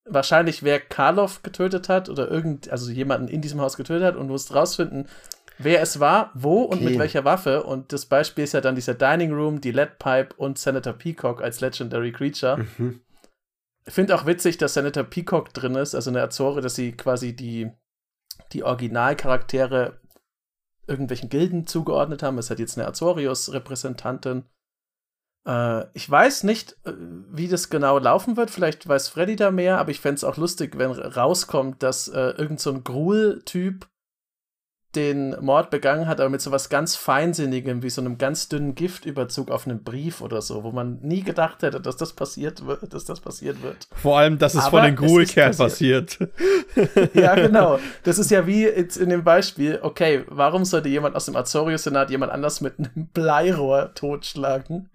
Speaker 3: wahrscheinlich wer Karloff getötet hat oder irgend, also jemanden in diesem Haus getötet hat und du musst rausfinden, wer es war, wo und mit welcher Waffe. Und das Beispiel ist ja dann dieser Dining Room, die Lead Pipe und Senator Peacock als Legendary Creature. Mhm. Ich finde auch witzig, dass Senator Peacock drin ist, also eine Azore, dass sie quasi die, die Originalcharaktere irgendwelchen Gilden zugeordnet haben. Es hat jetzt eine Azorius-Repräsentantin. Äh, ich weiß nicht, äh, wie das genau laufen wird. Vielleicht weiß Freddy da mehr, aber ich fände es auch lustig, wenn rauskommt, dass äh, irgend so ein Gruhl-Typ den Mord begangen hat, aber mit so was ganz Feinsinnigem, wie so einem ganz dünnen Giftüberzug auf einem Brief oder so, wo man nie gedacht hätte, dass das passiert wird, dass das passiert wird.
Speaker 2: Vor allem, dass es aber von den Gruelkerl passiert.
Speaker 3: passiert. ja, genau. Das ist ja wie jetzt in dem Beispiel, okay, warum sollte jemand aus dem Azorius-Senat jemand anders mit einem Bleirohr totschlagen?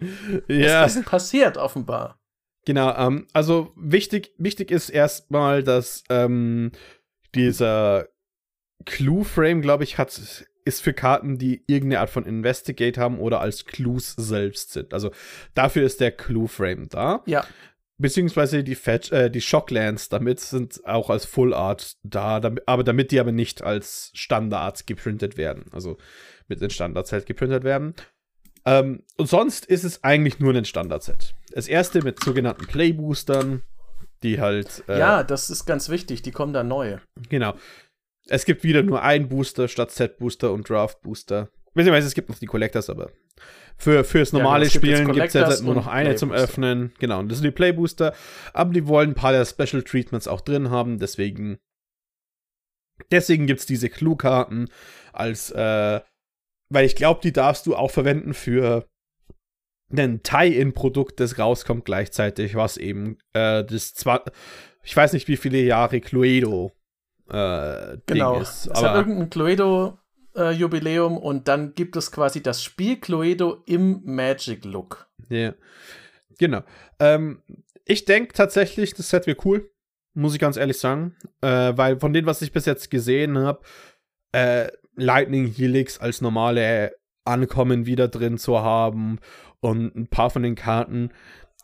Speaker 3: Ja. Es ist passiert offenbar.
Speaker 2: Genau, ähm, also wichtig, wichtig ist erstmal, dass ähm, dieser Clue-Frame, glaube ich, hat, ist für Karten, die irgendeine Art von Investigate haben oder als Clues selbst sind. Also dafür ist der Clue-Frame da.
Speaker 3: Ja.
Speaker 2: Beziehungsweise die, Fetch, äh, die Shocklands damit sind auch als Full Art da, damit, aber damit die aber nicht als Standard geprintet werden. Also mit den Standards halt geprintet werden. Ähm, und sonst ist es eigentlich nur ein Standard-Set. Das erste mit sogenannten Play-Boostern, die halt.
Speaker 3: Äh, ja, das ist ganz wichtig, die kommen da neu.
Speaker 2: Genau. Es gibt wieder nur ein Booster statt Set-Booster und Draft-Booster. Beziehungsweise es gibt noch die Collectors, aber für, fürs normale ja, genau, Spielen gibt es halt nur noch eine zum Öffnen. Genau, und das sind die Play-Booster. Aber die wollen ein paar der Special Treatments auch drin haben, deswegen. Deswegen gibt es diese Clue-Karten als, äh, weil ich glaube, die darfst du auch verwenden für ein Tie-In-Produkt, das rauskommt gleichzeitig, was eben äh, das zwar, ich weiß nicht, wie viele Jahre Cluedo äh,
Speaker 3: genau.
Speaker 2: Ding ist.
Speaker 3: Es hat irgendein Cluedo-Jubiläum äh, und dann gibt es quasi das Spiel Cluedo im Magic-Look.
Speaker 2: Ja, yeah. genau. Ähm, ich denke tatsächlich, das Set wäre cool, muss ich ganz ehrlich sagen, äh, weil von dem, was ich bis jetzt gesehen habe, äh, Lightning Helix als normale Ankommen wieder drin zu haben und ein paar von den Karten.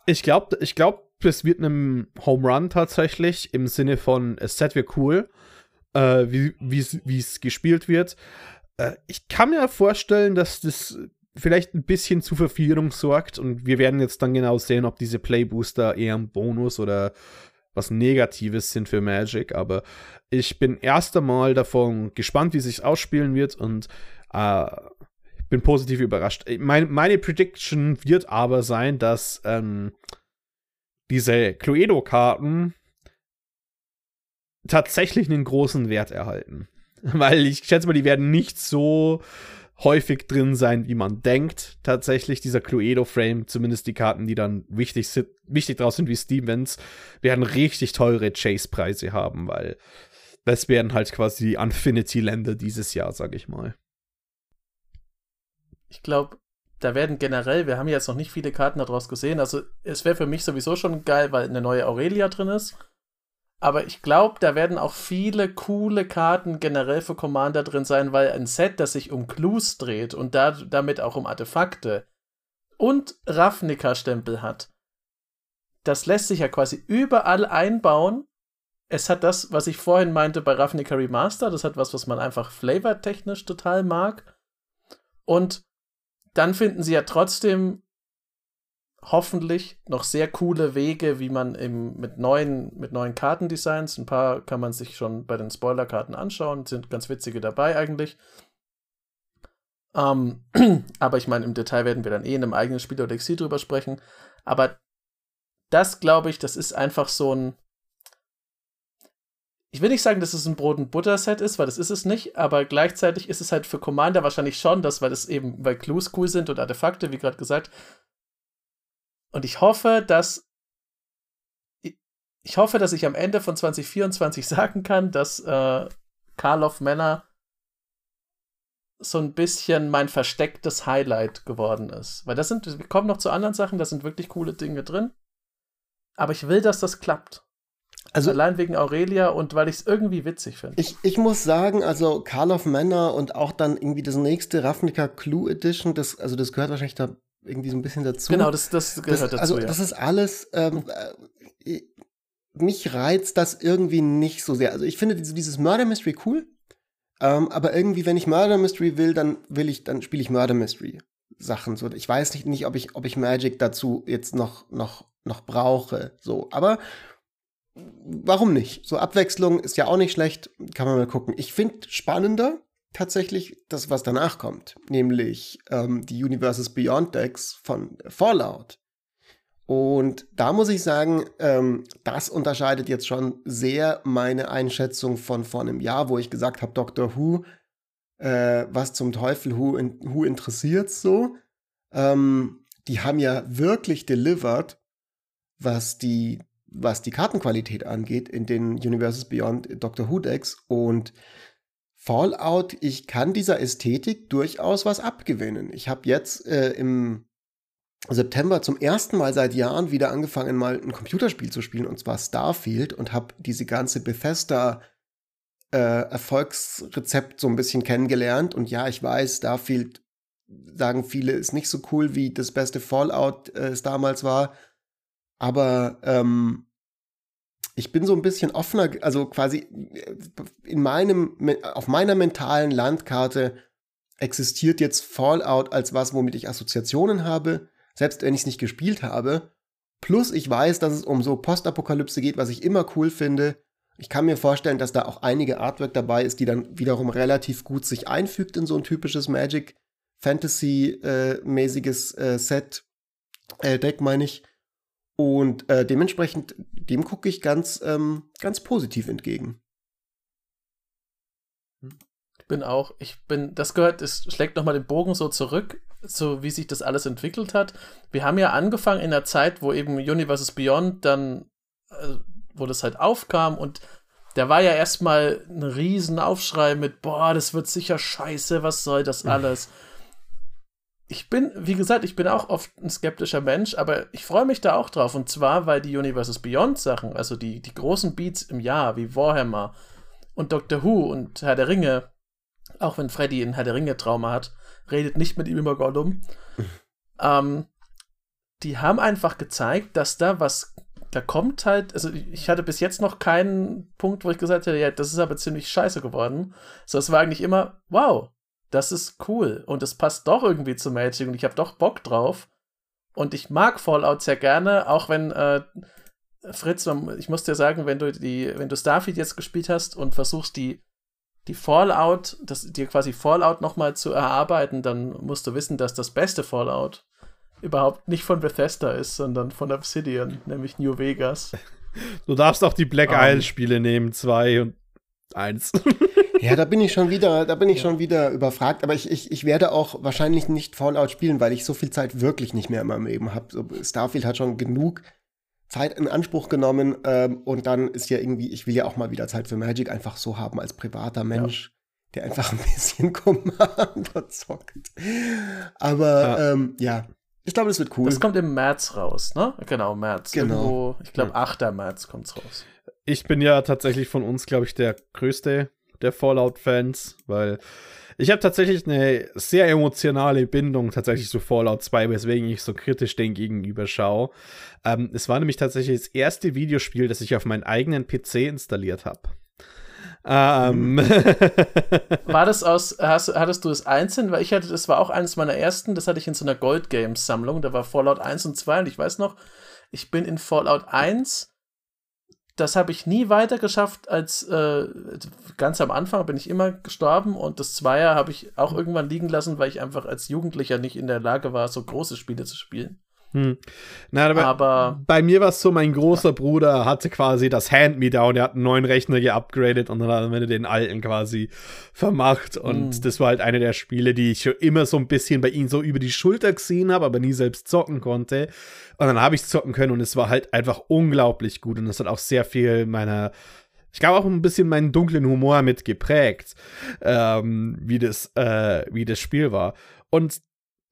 Speaker 2: Ich glaube, ich glaube, es wird einem Home Run tatsächlich im Sinne von, es Set wäre cool äh, wie es gespielt wird. Äh, ich kann mir vorstellen, dass das vielleicht ein bisschen zu Verwirrung sorgt und wir werden jetzt dann genau sehen, ob diese Playbooster eher ein Bonus oder was Negatives sind für Magic, aber ich bin erst einmal davon gespannt, wie sich ausspielen wird und äh, bin positiv überrascht. Meine, meine Prediction wird aber sein, dass ähm, diese Cluedo-Karten tatsächlich einen großen Wert erhalten. Weil ich schätze mal, die werden nicht so häufig drin sein, wie man denkt. Tatsächlich, dieser Cluedo-Frame, zumindest die Karten, die dann wichtig, sind, wichtig draus sind wie Stevens, werden richtig teure Chase-Preise haben, weil das werden halt quasi die Infinity-Länder dieses Jahr, sag ich mal.
Speaker 3: Ich glaube, da werden generell, wir haben jetzt noch nicht viele Karten daraus gesehen, also es wäre für mich sowieso schon geil, weil eine neue Aurelia drin ist. Aber ich glaube, da werden auch viele coole Karten generell für Commander drin sein, weil ein Set, das sich um Clues dreht und da, damit auch um Artefakte und Ravnica-Stempel hat, das lässt sich ja quasi überall einbauen. Es hat das, was ich vorhin meinte bei Ravnica Remaster, das hat was, was man einfach flavortechnisch total mag. Und dann finden sie ja trotzdem hoffentlich noch sehr coole Wege, wie man eben mit neuen, mit neuen Kartendesigns, ein paar kann man sich schon bei den Spoilerkarten anschauen, sind ganz witzige dabei eigentlich. Ähm, aber ich meine, im Detail werden wir dann eh in einem eigenen Spiel oder Exil drüber sprechen. Aber das, glaube ich, das ist einfach so ein. Ich will nicht sagen, dass es ein Brot- und Butter-Set ist, weil das ist es nicht, aber gleichzeitig ist es halt für Commander wahrscheinlich schon das, weil es eben, weil Clues cool sind und Artefakte, wie gerade gesagt, und ich hoffe, dass ich hoffe, dass ich am Ende von 2024 sagen kann, dass äh, Karloff Männer so ein bisschen mein verstecktes Highlight geworden ist. Weil das sind, wir kommen noch zu anderen Sachen, da sind wirklich coole Dinge drin. Aber ich will, dass das klappt. Also allein wegen Aurelia und weil ich es irgendwie witzig finde.
Speaker 1: Ich, ich muss sagen, also Karl of Männer und auch dann irgendwie das nächste Ravnica Clue Edition, das, also das gehört wahrscheinlich da irgendwie so ein bisschen dazu.
Speaker 3: Genau, das, das gehört
Speaker 1: das,
Speaker 3: dazu.
Speaker 1: Also,
Speaker 3: ja.
Speaker 1: das ist alles. Ähm, äh, mich reizt das irgendwie nicht so sehr. Also, ich finde dieses Murder Mystery cool. Ähm, aber irgendwie, wenn ich Murder Mystery will, dann will ich, dann spiele ich Murder Mystery Sachen. So, ich weiß nicht, nicht ob ich, ob ich Magic dazu jetzt noch, noch, noch brauche. So, aber warum nicht? So Abwechslung ist ja auch nicht schlecht. Kann man mal gucken. Ich finde spannender tatsächlich das, was danach kommt, nämlich ähm, die Universes Beyond Decks von Fallout. Und da muss ich sagen, ähm, das unterscheidet jetzt schon sehr meine Einschätzung von vor einem Jahr, wo ich gesagt habe, Doctor Who, äh, was zum Teufel Who, in, Who interessiert so. Ähm, die haben ja wirklich delivered, was die, was die Kartenqualität angeht in den Universes Beyond Doctor Who Decks. Und Fallout, ich kann dieser Ästhetik durchaus was abgewinnen. Ich habe jetzt äh, im September zum ersten Mal seit Jahren wieder angefangen, mal ein Computerspiel zu spielen, und zwar Starfield, und habe diese ganze Bethesda äh, Erfolgsrezept so ein bisschen kennengelernt. Und ja, ich weiß, Starfield, sagen viele, ist nicht so cool, wie das beste Fallout äh, es damals war. Aber ähm, ich bin so ein bisschen offener, also quasi in meinem, auf meiner mentalen Landkarte existiert jetzt Fallout als was, womit ich Assoziationen habe, selbst wenn ich es nicht gespielt habe. Plus ich weiß, dass es um so Postapokalypse geht, was ich immer cool finde. Ich kann mir vorstellen, dass da auch einige Artwork dabei ist, die dann wiederum relativ gut sich einfügt in so ein typisches Magic Fantasy äh, äh, Set äh, Deck, meine ich. Und äh, dementsprechend, dem gucke ich ganz, ähm, ganz positiv entgegen.
Speaker 3: Ich bin auch, ich bin, das gehört, es schlägt nochmal den Bogen so zurück, so wie sich das alles entwickelt hat. Wir haben ja angefangen in der Zeit, wo eben Universes Beyond dann, äh, wo das halt aufkam und da war ja erstmal ein riesen Aufschrei mit, boah, das wird sicher scheiße, was soll das alles? Ich bin, wie gesagt, ich bin auch oft ein skeptischer Mensch, aber ich freue mich da auch drauf. Und zwar, weil die Universes Beyond Sachen, also die, die großen Beats im Jahr, wie Warhammer und Doctor Who und Herr der Ringe, auch wenn Freddy ein Herr der Ringe Trauma hat, redet nicht mit ihm über Gollum. ähm, die haben einfach gezeigt, dass da was, da kommt halt, also ich hatte bis jetzt noch keinen Punkt, wo ich gesagt hätte, ja, das ist aber ziemlich scheiße geworden. So, es war eigentlich immer, wow, das ist cool und es passt doch irgendwie zu Magic und ich habe doch Bock drauf. Und ich mag Fallout sehr gerne, auch wenn äh, Fritz, ich muss dir sagen, wenn du die, wenn du Starfield jetzt gespielt hast und versuchst die die Fallout, das dir quasi Fallout nochmal zu erarbeiten, dann musst du wissen, dass das beste Fallout überhaupt nicht von Bethesda ist, sondern von Obsidian, nämlich New Vegas.
Speaker 2: Du darfst auch die Black um, Isle Spiele nehmen, zwei und eins.
Speaker 1: Ja, da bin ich schon wieder, da bin ich ja. schon wieder überfragt. Aber ich, ich, ich werde auch wahrscheinlich nicht Fallout spielen, weil ich so viel Zeit wirklich nicht mehr in meinem Leben habe. So, Starfield hat schon genug Zeit in Anspruch genommen ähm, und dann ist ja irgendwie, ich will ja auch mal wieder Zeit für Magic einfach so haben als privater Mensch, ja. der einfach ein bisschen Commander zockt. Aber ja, ähm, ja. ich glaube, das wird cool.
Speaker 3: Das kommt im März raus, ne? Genau, März. Genau. Irgendwo, ich glaube, 8. März kommt's raus.
Speaker 2: Ich bin ja tatsächlich von uns, glaube ich, der größte der Fallout-Fans, weil ich habe tatsächlich eine sehr emotionale Bindung tatsächlich zu Fallout 2, weswegen ich so kritisch dem gegenüber schaue. Ähm, es war nämlich tatsächlich das erste Videospiel, das ich auf meinen eigenen PC installiert habe. Ähm.
Speaker 3: war das aus, hast, hattest du es einzeln? Weil ich hatte, das war auch eines meiner ersten, das hatte ich in so einer Gold Games Sammlung, da war Fallout 1 und 2 und ich weiß noch, ich bin in Fallout 1 das habe ich nie weiter geschafft als äh, ganz am Anfang bin ich immer gestorben und das Zweier habe ich auch irgendwann liegen lassen, weil ich einfach als Jugendlicher nicht in der Lage war, so große Spiele zu spielen.
Speaker 2: Hm. Na, aber, aber, bei mir war es so, mein großer Bruder hatte quasi das Hand-Me-Down, er hat einen neuen Rechner geupgradet und dann hat er den alten quasi vermacht. Und hm. das war halt eine der Spiele, die ich immer so ein bisschen bei ihm so über die Schulter gesehen habe, aber nie selbst zocken konnte. Und dann habe ich zocken können und es war halt einfach unglaublich gut. Und das hat auch sehr viel meiner ich glaube auch ein bisschen meinen dunklen Humor mit geprägt, ähm, wie, das, äh, wie das Spiel war. Und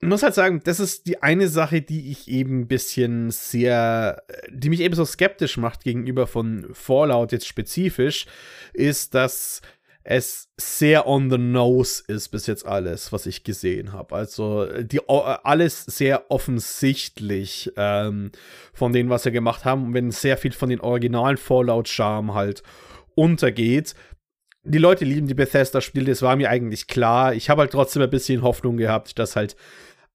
Speaker 2: muss halt sagen, das ist die eine Sache, die ich eben ein bisschen sehr, die mich eben so skeptisch macht gegenüber von Fallout jetzt spezifisch, ist, dass es sehr on the nose ist bis jetzt alles, was ich gesehen habe. Also die alles sehr offensichtlich ähm, von dem, was sie gemacht haben, wenn sehr viel von den originalen Fallout-Charme halt untergeht. Die Leute lieben die Bethesda-Spiele, das war mir eigentlich klar. Ich habe halt trotzdem ein bisschen Hoffnung gehabt, dass halt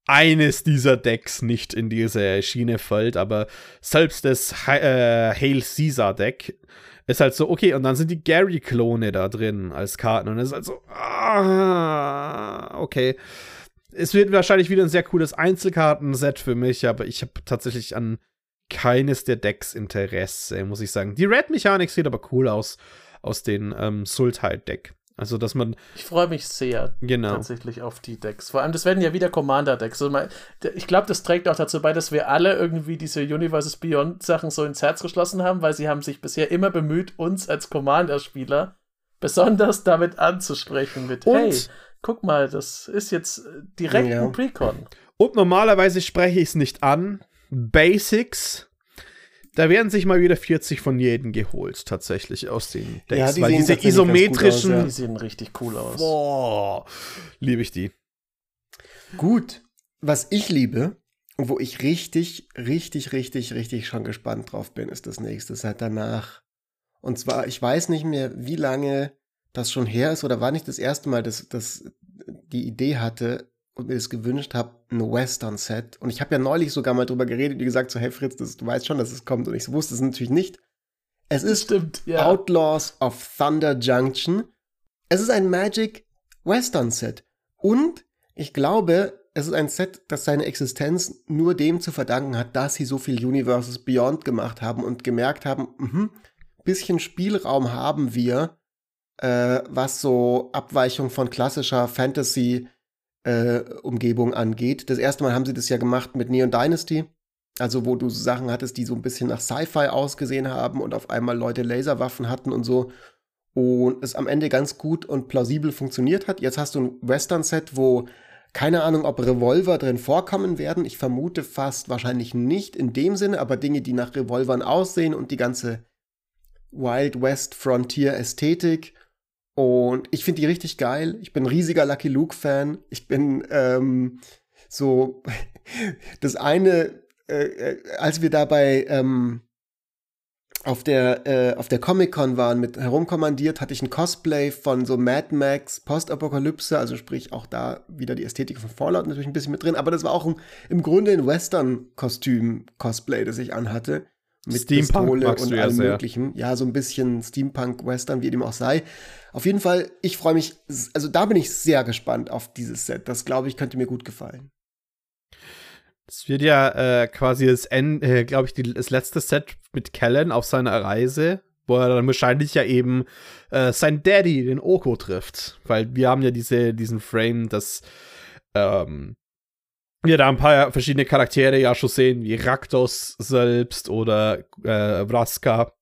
Speaker 2: eines dieser Decks nicht in diese Schiene fällt, aber selbst das äh, Hail Caesar Deck ist halt so, okay, und dann sind die Gary-Klone da drin als Karten und es ist halt so, ah, okay. Es wird wahrscheinlich wieder ein sehr cooles Einzelkartenset für mich, aber ich habe tatsächlich an keines der Decks Interesse, muss ich sagen. Die Red-Mechanik sieht aber cool aus, aus dem ähm, Sultai-Deck. Also, dass man.
Speaker 3: Ich freue mich sehr
Speaker 2: genau.
Speaker 3: tatsächlich auf die Decks. Vor allem, das werden ja wieder Commander-Decks. Also, ich glaube, das trägt auch dazu bei, dass wir alle irgendwie diese Universes Beyond Sachen so ins Herz geschlossen haben, weil sie haben sich bisher immer bemüht, uns als Commander-Spieler besonders damit anzusprechen mit, Und hey, guck mal, das ist jetzt direkt ja. ein Precon.
Speaker 2: Und normalerweise spreche ich es nicht an. Basics da werden sich mal wieder 40 von jedem geholt, tatsächlich aus den Decks. Ja, die weil diese isometrischen. Aus, ja.
Speaker 3: Die sehen richtig cool aus.
Speaker 2: Boah, liebe ich die.
Speaker 1: Gut. Was ich liebe und wo ich richtig, richtig, richtig, richtig schon gespannt drauf bin, ist das nächste seit danach. Und zwar, ich weiß nicht mehr, wie lange das schon her ist oder war nicht das erste Mal, dass, dass die Idee hatte, und mir das gewünscht habe, ein Western-Set. Und ich habe ja neulich sogar mal drüber geredet, wie gesagt, so, hey Fritz, das, du weißt schon, dass es kommt. Und ich wusste es natürlich nicht. Es ist
Speaker 3: Stimmt, ja.
Speaker 1: Outlaws of Thunder Junction. Es ist ein Magic Western-Set. Und ich glaube, es ist ein Set, das seine Existenz nur dem zu verdanken hat, dass sie so viel Universes Beyond gemacht haben und gemerkt haben, mh, bisschen Spielraum haben wir, äh, was so Abweichung von klassischer Fantasy äh, Umgebung angeht. Das erste Mal haben sie das ja gemacht mit Neon Dynasty. Also, wo du Sachen hattest, die so ein bisschen nach Sci-Fi ausgesehen haben und auf einmal Leute Laserwaffen hatten und so. Und es am Ende ganz gut und plausibel funktioniert hat. Jetzt hast du ein Western-Set, wo keine Ahnung, ob Revolver drin vorkommen werden. Ich vermute fast wahrscheinlich nicht in dem Sinne, aber Dinge, die nach Revolvern aussehen und die ganze Wild West Frontier Ästhetik und ich finde die richtig geil. Ich bin ein riesiger Lucky Luke-Fan. Ich bin ähm, so das eine, äh, äh, als wir dabei ähm, auf der, äh, der Comic-Con waren, mit herumkommandiert, hatte ich ein Cosplay von so Mad Max Postapokalypse, also sprich auch da wieder die Ästhetik von Fallout natürlich ein bisschen mit drin, aber das war auch ein, im Grunde ein Western-Kostüm-Cosplay, das ich anhatte mit Steampunk Pistole und allem ja möglichen. Ja, so ein bisschen Steampunk-Western, wie dem auch sei. Auf jeden Fall, ich freue mich, also da bin ich sehr gespannt auf dieses Set. Das, glaube ich, könnte mir gut gefallen.
Speaker 2: Es wird ja äh, quasi das, äh, glaube ich, die, das letzte Set mit Kellen auf seiner Reise, wo er dann wahrscheinlich ja eben äh, sein Daddy, den Oko, trifft. Weil wir haben ja diese, diesen Frame, dass ähm, wir da ein paar verschiedene Charaktere ja schon sehen, wie Raktos selbst oder äh, Vraska.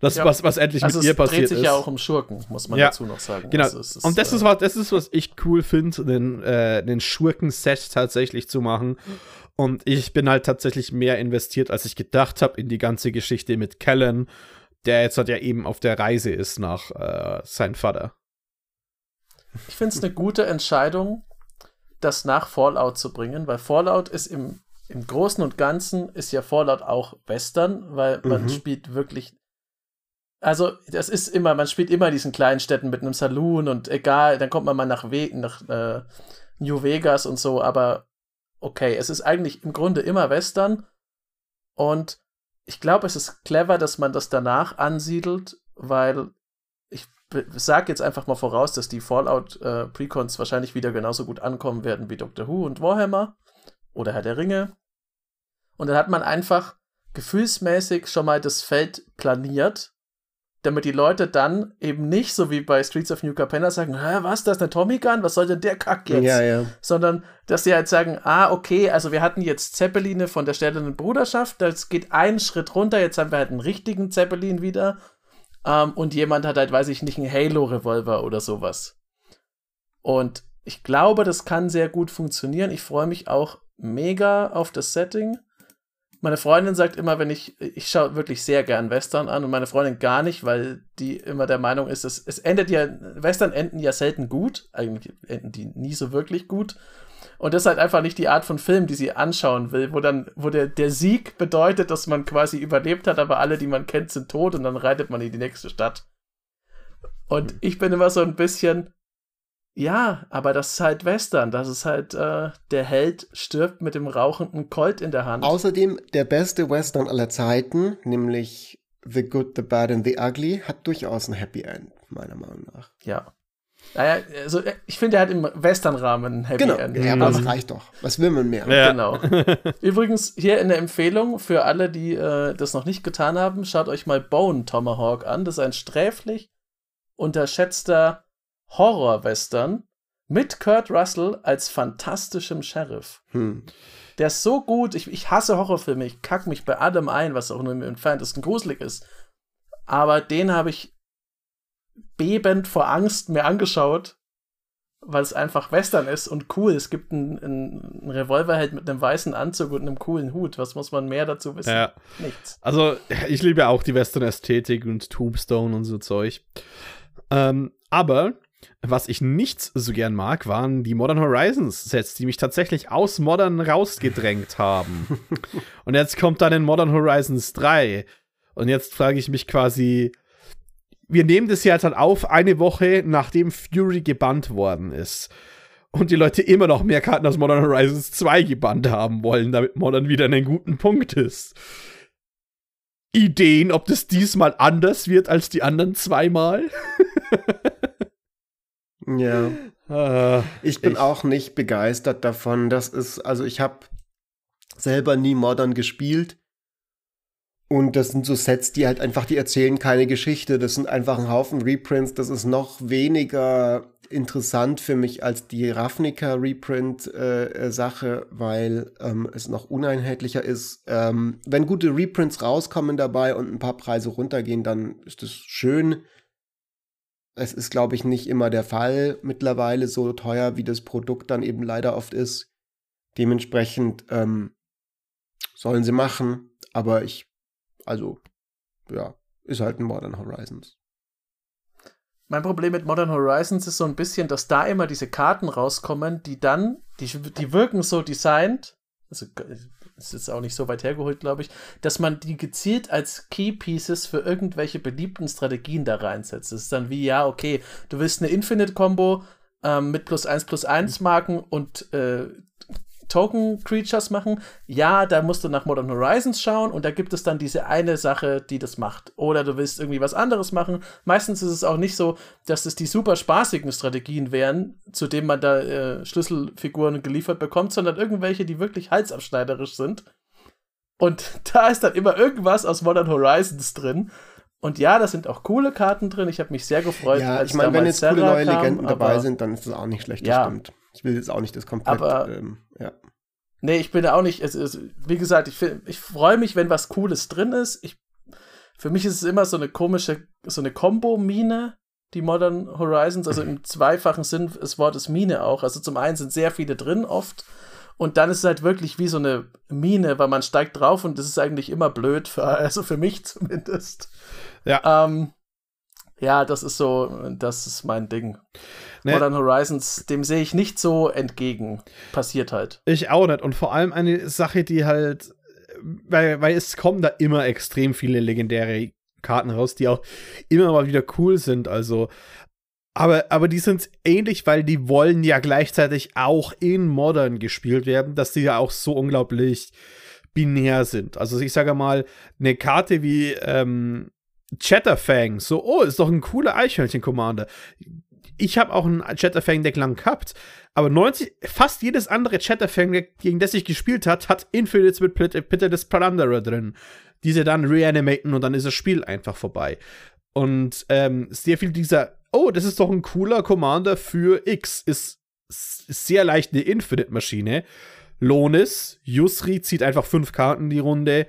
Speaker 2: Das, ja. was, was endlich also mit ihr passiert ist. Es dreht sich
Speaker 3: ja auch um Schurken, muss man ja. dazu noch sagen.
Speaker 2: Genau. Also ist, und das ist, äh, was, das ist, was ich cool finde, den, äh, den Schurken-Set tatsächlich zu machen. Und ich bin halt tatsächlich mehr investiert, als ich gedacht habe, in die ganze Geschichte mit Kellen, der jetzt halt ja eben auf der Reise ist nach äh, seinem Vater.
Speaker 3: Ich finde es eine gute Entscheidung, das nach Fallout zu bringen, weil Fallout ist im, im Großen und Ganzen ist ja Fallout auch Western, weil man mhm. spielt wirklich also das ist immer, man spielt immer in diesen kleinen Städten mit einem Saloon und egal, dann kommt man mal nach, We nach äh, New Vegas und so, aber okay, es ist eigentlich im Grunde immer Western und ich glaube, es ist clever, dass man das danach ansiedelt, weil ich sage jetzt einfach mal voraus, dass die Fallout äh, Precons wahrscheinlich wieder genauso gut ankommen werden wie Doctor Who und Warhammer oder Herr der Ringe. Und dann hat man einfach gefühlsmäßig schon mal das Feld planiert damit die Leute dann eben nicht so wie bei Streets of New Capenna sagen, Hä, was, das ist eine Tommy Gun, was soll denn der Kack jetzt?
Speaker 1: Ja, ja.
Speaker 3: Sondern, dass sie halt sagen, ah, okay, also wir hatten jetzt Zeppeline von der Stellenden Bruderschaft, das geht einen Schritt runter, jetzt haben wir halt einen richtigen Zeppelin wieder ähm, und jemand hat halt, weiß ich nicht, einen Halo-Revolver oder sowas. Und ich glaube, das kann sehr gut funktionieren. Ich freue mich auch mega auf das Setting. Meine Freundin sagt immer, wenn ich, ich schaue wirklich sehr gern Western an und meine Freundin gar nicht, weil die immer der Meinung ist, dass es endet ja, Western enden ja selten gut, eigentlich enden die nie so wirklich gut. Und das ist halt einfach nicht die Art von Film, die sie anschauen will, wo dann, wo der, der Sieg bedeutet, dass man quasi überlebt hat, aber alle, die man kennt, sind tot und dann reitet man in die nächste Stadt. Und hm. ich bin immer so ein bisschen, ja, aber das ist halt Western. Das ist halt, äh, der Held stirbt mit dem rauchenden Colt in der Hand.
Speaker 1: Außerdem der beste Western aller Zeiten, nämlich The Good, The Bad and The Ugly, hat durchaus ein Happy End, meiner Meinung nach.
Speaker 3: Ja. Naja, also äh, ich finde, er hat im Western-Rahmen ein Happy
Speaker 1: genau.
Speaker 3: End.
Speaker 1: Ja, aber das reicht doch. Was will man mehr?
Speaker 3: Ja. Genau. Übrigens, hier in der Empfehlung für alle, die äh, das noch nicht getan haben, schaut euch mal Bone Tomahawk an. Das ist ein sträflich unterschätzter Horror-Western mit Kurt Russell als fantastischem Sheriff. Hm. Der ist so gut. Ich, ich hasse Horrorfilme. Ich kack mich bei allem ein, was auch nur im entferntesten gruselig ist. Aber den habe ich bebend vor Angst mir angeschaut, weil es einfach Western ist und cool. Es gibt einen, einen Revolverheld mit einem weißen Anzug und einem coolen Hut. Was muss man mehr dazu wissen?
Speaker 2: Ja. Nichts. Also, ich liebe auch die Western-Ästhetik und Tombstone und so Zeug. Ähm, aber was ich nicht so gern mag, waren die Modern Horizons Sets, die mich tatsächlich aus Modern rausgedrängt haben. Und jetzt kommt dann in Modern Horizons 3. Und jetzt frage ich mich quasi, wir nehmen das jetzt halt auf, eine Woche nachdem Fury gebannt worden ist. Und die Leute immer noch mehr Karten aus Modern Horizons 2 gebannt haben wollen, damit Modern wieder einen guten Punkt ist. Ideen, ob das diesmal anders wird als die anderen zweimal?
Speaker 1: Ja. Äh, ich bin ich. auch nicht begeistert davon. Das ist, also ich habe selber nie Modern gespielt. Und das sind so Sets, die halt einfach, die erzählen keine Geschichte. Das sind einfach ein Haufen Reprints. Das ist noch weniger interessant für mich als die Ravnica Reprint-Sache, äh, weil ähm, es noch uneinheitlicher ist. Ähm, wenn gute Reprints rauskommen dabei und ein paar Preise runtergehen, dann ist das schön. Es ist, glaube ich, nicht immer der Fall mittlerweile so teuer, wie das Produkt dann eben leider oft ist. Dementsprechend ähm, sollen sie machen, aber ich, also, ja, ist halt ein Modern Horizons.
Speaker 3: Mein Problem mit Modern Horizons ist so ein bisschen, dass da immer diese Karten rauskommen, die dann, die, die wirken so designt, also ist jetzt auch nicht so weit hergeholt, glaube ich, dass man die gezielt als Key Pieces für irgendwelche beliebten Strategien da reinsetzt. Das ist dann wie, ja, okay, du willst eine Infinite-Combo ähm, mit plus 1 plus 1 Marken und äh, Token-Creatures machen. Ja, da musst du nach Modern Horizons schauen und da gibt es dann diese eine Sache, die das macht. Oder du willst irgendwie was anderes machen. Meistens ist es auch nicht so, dass es die super spaßigen Strategien wären, zu denen man da äh, Schlüsselfiguren geliefert bekommt, sondern irgendwelche, die wirklich halsabschneiderisch sind. Und da ist dann immer irgendwas aus Modern Horizons drin. Und ja, da sind auch coole Karten drin. Ich habe mich sehr gefreut.
Speaker 1: Ja, ich meine, wenn jetzt Sarah coole neue kam, Legenden dabei sind, dann ist das auch nicht schlecht, das ja. stimmt. Ich will jetzt auch nicht das komplett. Aber, ähm, ja.
Speaker 3: Nee, ich bin auch nicht. Es ist, wie gesagt, ich, ich freue mich, wenn was Cooles drin ist. Ich, für mich ist es immer so eine komische, so eine Kombo-Mine, die Modern Horizons, also im zweifachen Sinn des Wortes Mine auch. Also zum einen sind sehr viele drin oft. Und dann ist es halt wirklich wie so eine Mine, weil man steigt drauf und das ist eigentlich immer blöd, für, also für mich zumindest. Ja. Ähm, ja, das ist so, das ist mein Ding. Nee. Modern Horizons, dem sehe ich nicht so entgegen. Passiert halt.
Speaker 2: Ich auch nicht. Und vor allem eine Sache, die halt, weil, weil es kommen da immer extrem viele legendäre Karten raus, die auch immer mal wieder cool sind. Also, aber, aber die sind ähnlich, weil die wollen ja gleichzeitig auch in Modern gespielt werden, dass die ja auch so unglaublich binär sind. Also ich sage mal, eine Karte wie ähm, Chatterfang, so, oh, ist doch ein cooler Eichhörnchen-Commander. Ich habe auch ein Chatterfang-Deck lang gehabt, aber 90, fast jedes andere Chatterfang-Deck, gegen das ich gespielt hat, hat Infinites mit des Plunderer drin. Diese dann reanimaten und dann ist das Spiel einfach vorbei. Und ähm, sehr viel dieser, oh, das ist doch ein cooler Commander für X, ist, ist sehr leicht eine Infinite-Maschine. Lonis, Yusri zieht einfach fünf Karten die Runde.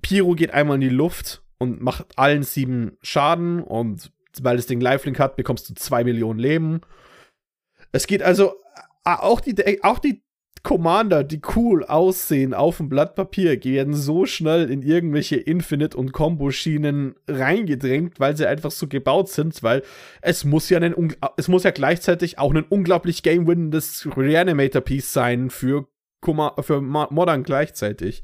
Speaker 2: Piro geht einmal in die Luft und macht allen sieben Schaden und weil das Ding Lifelink hat, bekommst du zwei Millionen Leben. Es geht also auch die, auch die Commander, die cool aussehen auf dem Blatt Papier, werden so schnell in irgendwelche Infinite- und Combo-Schienen reingedrängt, weil sie einfach so gebaut sind, weil es muss ja ein, es muss ja gleichzeitig auch ein unglaublich game-winnendes Reanimator-Piece sein für, für Modern gleichzeitig.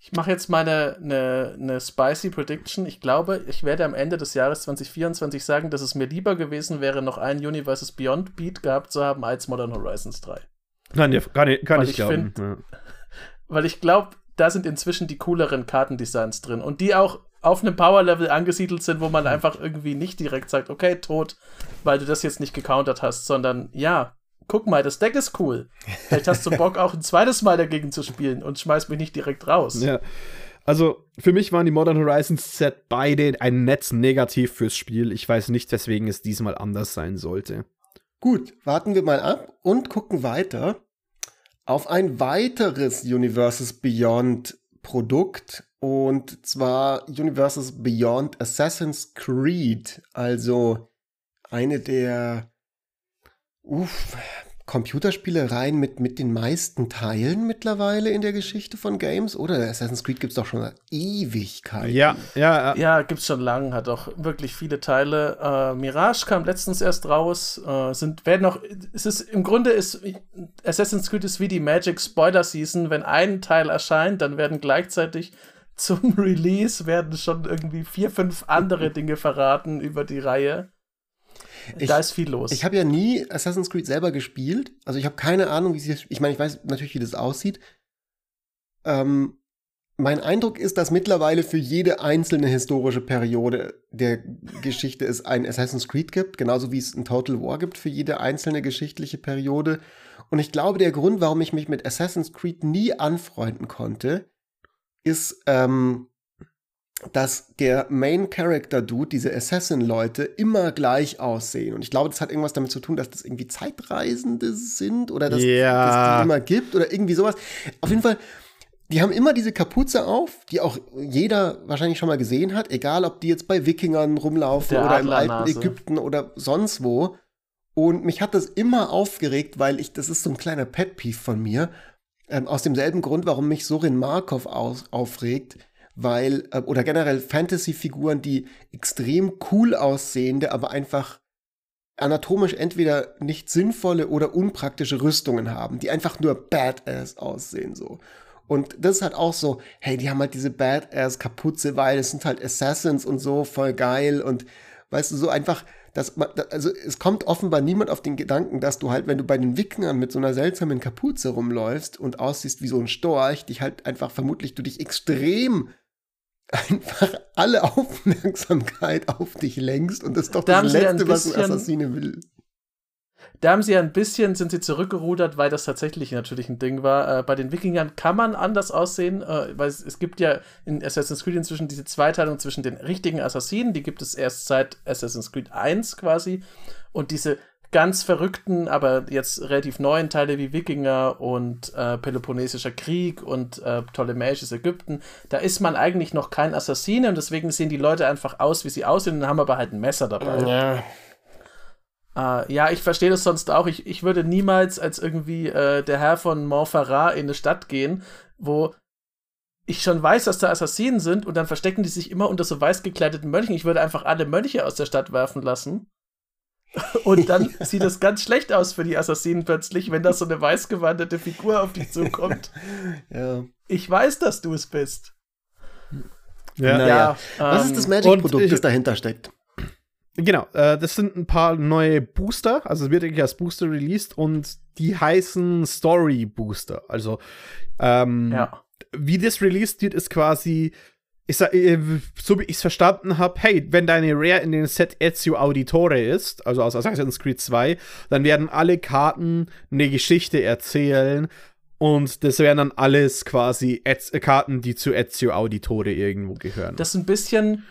Speaker 3: Ich mache jetzt meine eine, eine spicy Prediction. Ich glaube, ich werde am Ende des Jahres 2024 sagen, dass es mir lieber gewesen wäre, noch ein Universes Beyond Beat gehabt zu haben als Modern Horizons 3.
Speaker 2: Nein, ja, gar nicht, kann weil ich glauben.
Speaker 3: Find, ja. Weil ich glaube, da sind inzwischen die cooleren Kartendesigns drin und die auch auf einem Power-Level angesiedelt sind, wo man einfach irgendwie nicht direkt sagt, okay, tot, weil du das jetzt nicht gecountert hast, sondern ja, guck mal, das Deck ist cool. Vielleicht hast du Bock, auch ein zweites Mal dagegen zu spielen und schmeißt mich nicht direkt raus.
Speaker 2: Ja. Also, für mich waren die Modern Horizons Set beide ein Netz negativ fürs Spiel. Ich weiß nicht, weswegen es diesmal anders sein sollte.
Speaker 1: Gut, warten wir mal ab und gucken weiter auf ein weiteres Universes Beyond Produkt und zwar Universes Beyond Assassin's Creed, also eine der uff, Computerspielereien mit, mit den meisten Teilen mittlerweile in der Geschichte von Games, oder? Assassin's Creed gibt es doch schon Ewigkeiten.
Speaker 2: Ja, ja.
Speaker 3: Ja, gibt es schon lange, hat auch wirklich viele Teile. Äh, Mirage kam letztens erst raus. Äh, sind, werden noch, es ist, im Grunde ist Assassin's Creed ist wie die Magic Spoiler Season. Wenn ein Teil erscheint, dann werden gleichzeitig zum Release werden schon irgendwie vier, fünf andere Dinge verraten über die Reihe.
Speaker 1: Ich, da ist viel los. Ich habe ja nie Assassin's Creed selber gespielt. Also ich habe keine Ahnung, wie es. Ich meine, ich weiß natürlich, wie das aussieht. Ähm, mein Eindruck ist, dass mittlerweile für jede einzelne historische Periode der Geschichte es ein Assassin's Creed gibt, genauso wie es ein Total War gibt für jede einzelne geschichtliche Periode. Und ich glaube, der Grund, warum ich mich mit Assassin's Creed nie anfreunden konnte, ist, ähm, dass der Main Character Dude, diese Assassin-Leute, immer gleich aussehen. Und ich glaube, das hat irgendwas damit zu tun, dass das irgendwie Zeitreisende sind oder dass,
Speaker 2: ja.
Speaker 1: dass die immer gibt oder irgendwie sowas. Auf jeden Fall, die haben immer diese Kapuze auf, die auch jeder wahrscheinlich schon mal gesehen hat, egal ob die jetzt bei Wikingern rumlaufen der oder im alten Ägypten oder sonst wo. Und mich hat das immer aufgeregt, weil ich, das ist so ein kleiner Pet-Peeve von mir, ähm, aus demselben Grund, warum mich Sorin Markov aus, aufregt weil, äh, oder generell Fantasy-Figuren, die extrem cool aussehende, aber einfach anatomisch entweder nicht sinnvolle oder unpraktische Rüstungen haben, die einfach nur badass aussehen, so. Und das ist halt auch so, hey, die haben halt diese Badass-Kapuze, weil es sind halt Assassins und so, voll geil und weißt du, so einfach, dass man, also es kommt offenbar niemand auf den Gedanken, dass du halt, wenn du bei den Wikingern mit so einer seltsamen Kapuze rumläufst und aussiehst wie so ein Storch, dich halt einfach vermutlich du dich extrem einfach alle Aufmerksamkeit auf dich lenkst und das ist doch da das Letzte, bisschen, was ein Assassine will.
Speaker 3: Da haben sie ja ein bisschen, sind sie zurückgerudert, weil das tatsächlich natürlich ein Ding war. Äh, bei den Wikingern kann man anders aussehen, äh, weil es, es, gibt ja in Assassin's Creed inzwischen diese Zweiteilung zwischen den richtigen Assassinen, die gibt es erst seit Assassin's Creed 1 quasi. Und diese ganz verrückten, aber jetzt relativ neuen Teile wie Wikinger und äh, Peloponnesischer Krieg und äh, Ptolemäisches Ägypten, da ist man eigentlich noch kein Assassine und deswegen sehen die Leute einfach aus, wie sie aussehen und haben aber halt ein Messer dabei.
Speaker 1: Ja.
Speaker 3: Äh, ja, ich verstehe das sonst auch. Ich, ich würde niemals als irgendwie äh, der Herr von Montferrat in eine Stadt gehen, wo ich schon weiß, dass da Assassinen sind und dann verstecken die sich immer unter so weiß gekleideten Mönchen. Ich würde einfach alle Mönche aus der Stadt werfen lassen. Und dann sieht es ganz schlecht aus für die Assassinen plötzlich, wenn da so eine weißgewanderte Figur auf dich zukommt.
Speaker 1: ja.
Speaker 3: Ich weiß, dass du es bist.
Speaker 1: Ja. Naja. Ja, Was ist das ähm, Magic-Produkt, das dahinter steckt?
Speaker 2: Genau, äh, das sind ein paar neue Booster, also es wird eigentlich als Booster released und die heißen Story Booster. Also, ähm, ja. wie das released wird, ist quasi, ich sag, äh, so wie ich es verstanden habe, hey, wenn deine Rare in dem Set Ezio Auditore ist, also aus Assassin's Creed 2, dann werden alle Karten eine Geschichte erzählen und das wären dann alles quasi Ez Karten, die zu Ezio Auditore irgendwo gehören.
Speaker 3: Das ist ein bisschen,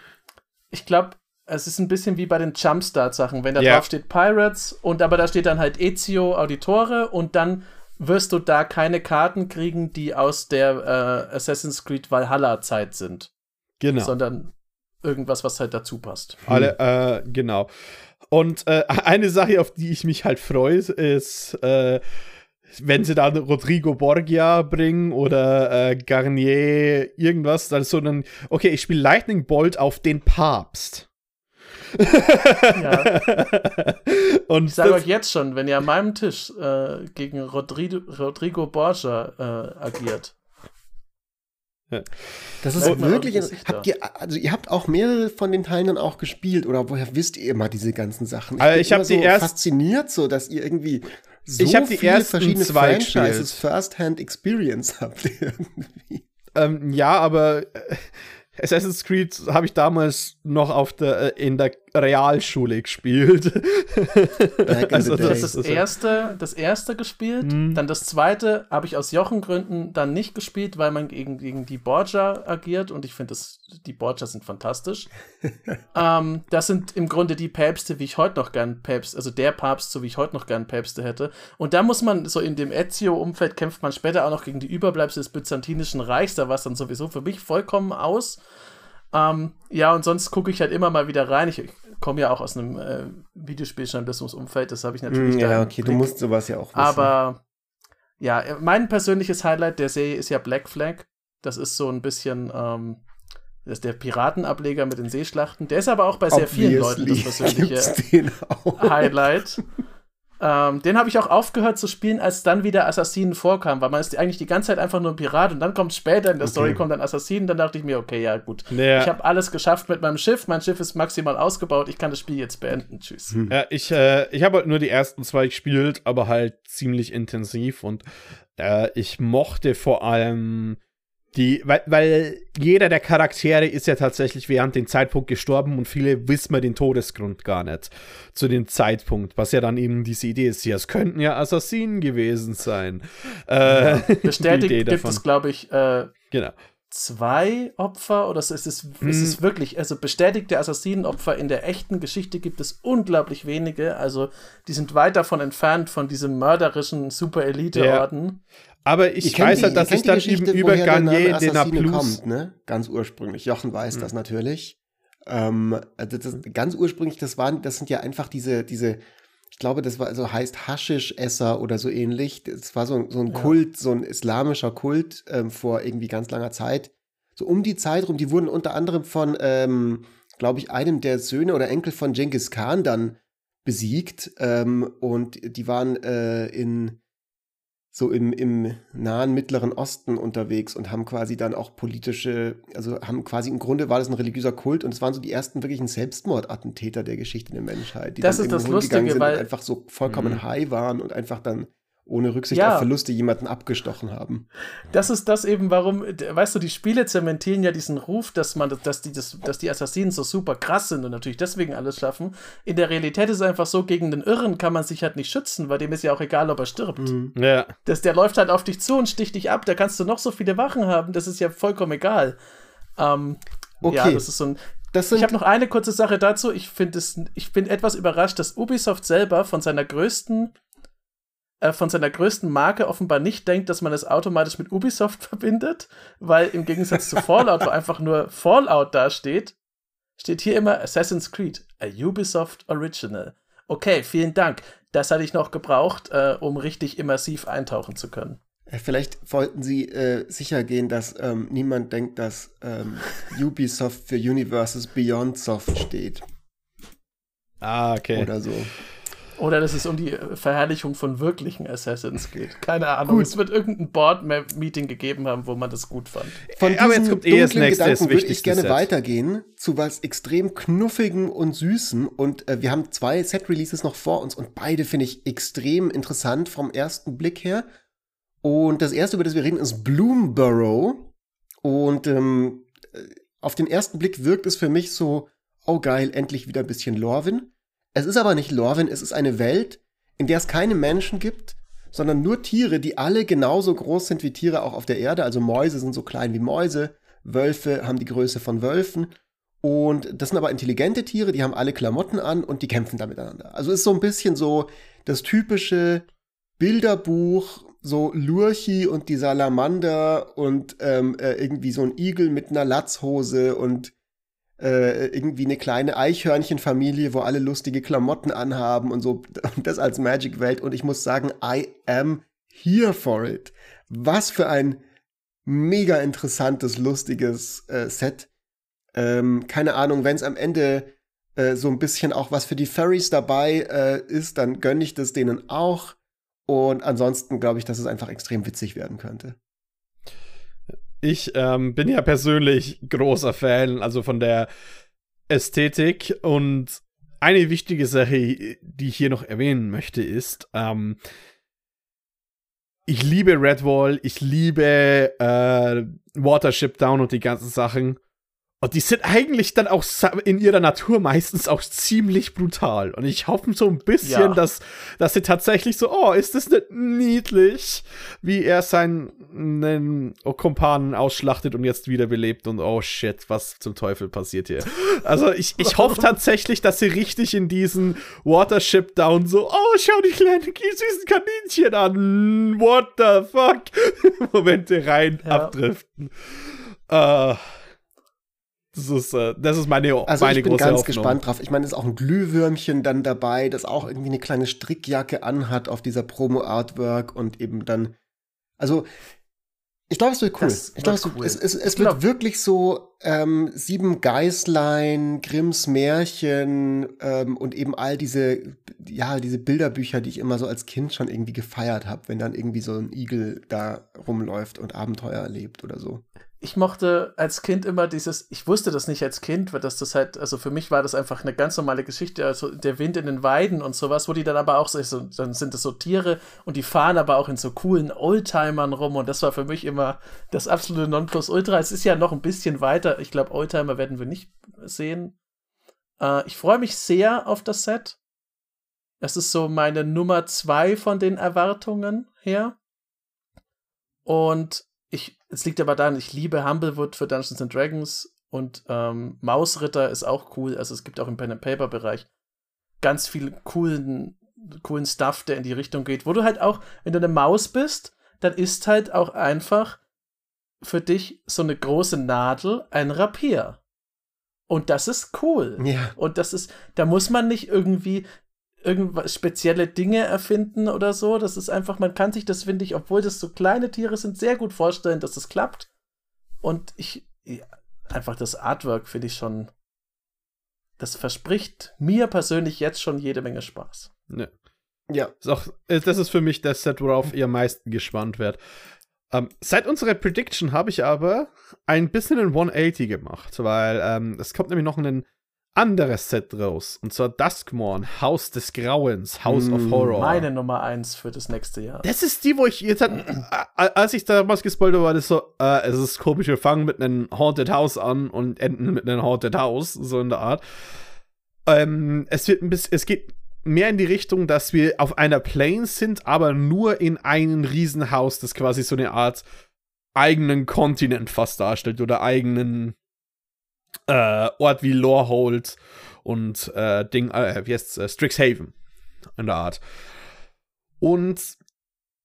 Speaker 3: ich glaube, es ist ein bisschen wie bei den Jumpstart-Sachen, wenn da yeah. drauf steht Pirates und aber da steht dann halt Ezio Auditore und dann wirst du da keine Karten kriegen, die aus der äh, Assassin's Creed Valhalla-Zeit sind. Genau. Sondern irgendwas, was halt dazu passt.
Speaker 2: Alle, äh, genau. Und äh, eine Sache, auf die ich mich halt freue, ist, äh, wenn sie dann Rodrigo Borgia bringen oder äh, Garnier irgendwas, dann so dann, okay, ich spiele Lightning Bolt auf den Papst.
Speaker 3: ja. Und ich sage euch jetzt schon, wenn ihr an meinem Tisch äh, gegen Rodrigo, Rodrigo Borgia äh,
Speaker 1: Das ist oh, wirklich. Habt ihr, also ihr habt auch mehrere von den Teilen dann auch gespielt oder woher wisst ihr immer diese ganzen Sachen?
Speaker 2: Ich, also ich habe
Speaker 1: so
Speaker 2: erst
Speaker 1: fasziniert, so dass ihr irgendwie so
Speaker 2: ich habe die ersten verschiedene zwei Franchises
Speaker 1: First-Hand Experience habt.
Speaker 2: Ähm, ja, aber äh, Assassin's Creed habe ich damals noch auf der, äh, in der Realschule gespielt.
Speaker 3: also das, das erste, das erste gespielt, mhm. dann das zweite habe ich aus Jochengründen dann nicht gespielt, weil man gegen, gegen die Borgia agiert und ich finde, die Borgia sind fantastisch. ähm, das sind im Grunde die Päpste, wie ich heute noch gern Päpst, also der Papst, so wie ich heute noch gern Päpste hätte. Und da muss man, so in dem Ezio-Umfeld kämpft man später auch noch gegen die Überbleibsel des Byzantinischen Reichs, da war es dann sowieso für mich vollkommen aus. Ähm, ja, und sonst gucke ich halt immer mal wieder rein. Ich, komme ja auch aus einem äh, Videospieljournalismusumfeld, das habe ich natürlich.
Speaker 1: Mm, ja, okay, Blick. du musst sowas ja auch wissen.
Speaker 3: Aber ja, mein persönliches Highlight der Serie ist ja Black Flag. Das ist so ein bisschen ähm, das ist der Piratenableger mit den Seeschlachten. Der ist aber auch bei sehr Obviously. vielen Leuten das persönliche Highlight. Ähm, den habe ich auch aufgehört zu spielen, als dann wieder Assassinen vorkam, weil man ist eigentlich die ganze Zeit einfach nur ein Pirat und dann kommt später in der okay. Story kommt dann Assassinen, dann dachte ich mir, okay, ja gut. Ja. Ich habe alles geschafft mit meinem Schiff, mein Schiff ist maximal ausgebaut, ich kann das Spiel jetzt beenden. Tschüss.
Speaker 2: Hm. Ja, ich, äh, ich habe halt nur die ersten zwei gespielt, aber halt ziemlich intensiv und äh, ich mochte vor allem die, weil, weil jeder der Charaktere ist ja tatsächlich während dem Zeitpunkt gestorben und viele wissen wir den Todesgrund gar nicht zu dem Zeitpunkt, was ja dann eben diese Idee ist, ja, es könnten ja Assassinen gewesen sein.
Speaker 3: Äh, Bestätigt gibt es, glaube ich, äh, genau. zwei Opfer oder so ist es, ist es wirklich, also bestätigte Assassinenopfer in der echten Geschichte gibt es unglaublich wenige, also die sind weit davon entfernt von diesem mörderischen Super-Elite-Orden. Ja.
Speaker 2: Aber ich, ich weiß halt, dass ich dann eben über Garnier den Plus kommt,
Speaker 1: ne? Ganz ursprünglich. Jochen weiß mhm. das natürlich. Ähm, also das, ganz ursprünglich, das waren, das sind ja einfach diese, diese, ich glaube, das war, also heißt Haschisch-Esser oder so ähnlich. Das war so, so ein ja. Kult, so ein islamischer Kult ähm, vor irgendwie ganz langer Zeit. So um die Zeit rum, die wurden unter anderem von, ähm, glaube ich, einem der Söhne oder Enkel von Genghis Khan dann besiegt. Ähm, und die waren äh, in so im, im nahen Mittleren Osten unterwegs und haben quasi dann auch politische, also haben quasi im Grunde war das ein religiöser Kult und es waren so die ersten wirklichen Selbstmordattentäter der Geschichte der Menschheit,
Speaker 3: die das dann ist das Lustige, weil
Speaker 1: einfach so vollkommen mhm. high waren und einfach dann ohne Rücksicht ja. auf Verluste jemanden abgestochen haben.
Speaker 3: Das ist das eben, warum, weißt du, die Spiele zementieren ja diesen Ruf, dass man, dass die, das, dass die Assassinen so super krass sind und natürlich deswegen alles schaffen. In der Realität ist es einfach so, gegen den Irren kann man sich halt nicht schützen, weil dem ist ja auch egal, ob er stirbt. Mhm. Ja. Das, der läuft halt auf dich zu und sticht dich ab, da kannst du noch so viele Wachen haben, das ist ja vollkommen egal. Ähm, okay. Ja, das ist so ein. ich habe noch eine kurze Sache dazu. Ich finde ich bin etwas überrascht, dass Ubisoft selber von seiner größten äh, von seiner größten Marke offenbar nicht denkt, dass man es automatisch mit Ubisoft verbindet, weil im Gegensatz zu Fallout, wo einfach nur Fallout dasteht, steht hier immer Assassin's Creed, a Ubisoft Original. Okay, vielen Dank. Das hatte ich noch gebraucht, äh, um richtig immersiv eintauchen zu können.
Speaker 1: Vielleicht wollten Sie äh, sicher gehen, dass ähm, niemand denkt, dass ähm, Ubisoft für Universes Beyond Soft steht.
Speaker 2: Ah, okay.
Speaker 1: Oder so.
Speaker 3: Oder dass es um die Verherrlichung von wirklichen Assassins geht. Keine Ahnung. Gut. Es wird irgendein Board-Meeting gegeben haben, wo man das gut fand.
Speaker 1: Von diesem Aber jetzt kommt eh das nächste, Gedanken würde ich gerne Set. weitergehen zu was extrem knuffigen und süßen. Und äh, wir haben zwei Set-Releases noch vor uns und beide finde ich extrem interessant vom ersten Blick her. Und das erste, über das wir reden, ist Bloomborough. Und ähm, äh, auf den ersten Blick wirkt es für mich so, oh geil, endlich wieder ein bisschen Lorwyn. Es ist aber nicht Lorwyn, es ist eine Welt, in der es keine Menschen gibt, sondern nur Tiere, die alle genauso groß sind wie Tiere auch auf der Erde. Also Mäuse sind so klein wie Mäuse, Wölfe haben die Größe von Wölfen. Und das sind aber intelligente Tiere, die haben alle Klamotten an und die kämpfen da miteinander. Also ist so ein bisschen so das typische Bilderbuch, so Lurchi und die Salamander und ähm, äh, irgendwie so ein Igel mit einer Latzhose und äh, irgendwie eine kleine Eichhörnchenfamilie, wo alle lustige Klamotten anhaben und so. Und das als Magic-Welt. Und ich muss sagen, I am here for it. Was für ein mega interessantes, lustiges äh, Set. Ähm, keine Ahnung, wenn es am Ende äh, so ein bisschen auch was für die Furries dabei äh, ist, dann gönne ich das denen auch. Und ansonsten glaube ich, dass es einfach extrem witzig werden könnte.
Speaker 2: Ich ähm, bin ja persönlich großer Fan, also von der Ästhetik. Und eine wichtige Sache, die ich hier noch erwähnen möchte, ist, ähm, ich liebe Redwall, ich liebe äh, Watership Down und die ganzen Sachen. Und die sind eigentlich dann auch in ihrer Natur meistens auch ziemlich brutal. Und ich hoffe so ein bisschen, ja. dass, dass sie tatsächlich so, oh, ist das nicht niedlich, wie er seinen Kumpanen ausschlachtet und jetzt wiederbelebt und oh shit, was zum Teufel passiert hier. Also ich, ich hoffe tatsächlich, dass sie richtig in diesen Watership Down so, oh, schau die kleinen süßen Kaninchen an, what the fuck, Momente rein ja. abdriften. Uh, das ist, äh, das ist meine,
Speaker 1: also
Speaker 2: meine
Speaker 1: ich bin ganz Hoffnung. gespannt drauf. Ich meine, es ist auch ein Glühwürmchen dann dabei, das auch irgendwie eine kleine Strickjacke anhat auf dieser Promo-Artwork und eben dann. Also, ich glaube, es wird cool. Das ich glaube, cool. es, es, es wird wirklich so ähm, Sieben Geißlein, Grimms Märchen ähm, und eben all diese, ja, diese Bilderbücher, die ich immer so als Kind schon irgendwie gefeiert habe, wenn dann irgendwie so ein Igel da rumläuft und Abenteuer erlebt oder so
Speaker 3: ich mochte als Kind immer dieses, ich wusste das nicht als Kind, weil das das halt, also für mich war das einfach eine ganz normale Geschichte, also der Wind in den Weiden und sowas, wo die dann aber auch so, dann sind das so Tiere und die fahren aber auch in so coolen Oldtimern rum und das war für mich immer das absolute Nonplusultra. Es ist ja noch ein bisschen weiter, ich glaube Oldtimer werden wir nicht sehen. Äh, ich freue mich sehr auf das Set. Es ist so meine Nummer zwei von den Erwartungen her. Und ich, es liegt aber daran, ich liebe Humblewood für Dungeons and Dragons und ähm, Mausritter ist auch cool. Also es gibt auch im Pen and Paper Bereich ganz viel coolen, coolen Stuff, der in die Richtung geht, wo du halt auch, wenn du eine Maus bist, dann ist halt auch einfach für dich so eine große Nadel ein Rapier. Und das ist cool.
Speaker 1: Ja.
Speaker 3: Und das ist, da muss man nicht irgendwie, irgendwas spezielle Dinge erfinden oder so. Das ist einfach, man kann sich das, finde ich, obwohl das so kleine Tiere sind, sehr gut vorstellen, dass das klappt. Und ich, ja, einfach das Artwork finde ich schon, das verspricht mir persönlich jetzt schon jede Menge Spaß.
Speaker 2: Ja. Ja. Ist auch, äh, das ist für mich das Set, worauf ihr am meisten gespannt werdet. Ähm, seit unserer Prediction habe ich aber ein bisschen ein 180 gemacht, weil ähm, es kommt nämlich noch ein anderes Set raus. Und zwar Duskmorn, Haus des Grauens, House mm, of Horror.
Speaker 3: Meine Nummer eins für das nächste Jahr.
Speaker 2: Das ist die, wo ich jetzt, hat, als ich damals gespoilert war, das so, äh, es ist komisch, wir fangen mit einem Haunted House an und enden mit einem Haunted House, so in der Art. Ähm, es wird ein bisschen, es geht mehr in die Richtung, dass wir auf einer Plane sind, aber nur in einem Riesenhaus, das quasi so eine Art eigenen Kontinent fast darstellt oder eigenen äh, Ort wie Lorehold und äh, Ding, äh, wie heißt äh, Strixhaven in der Art. Und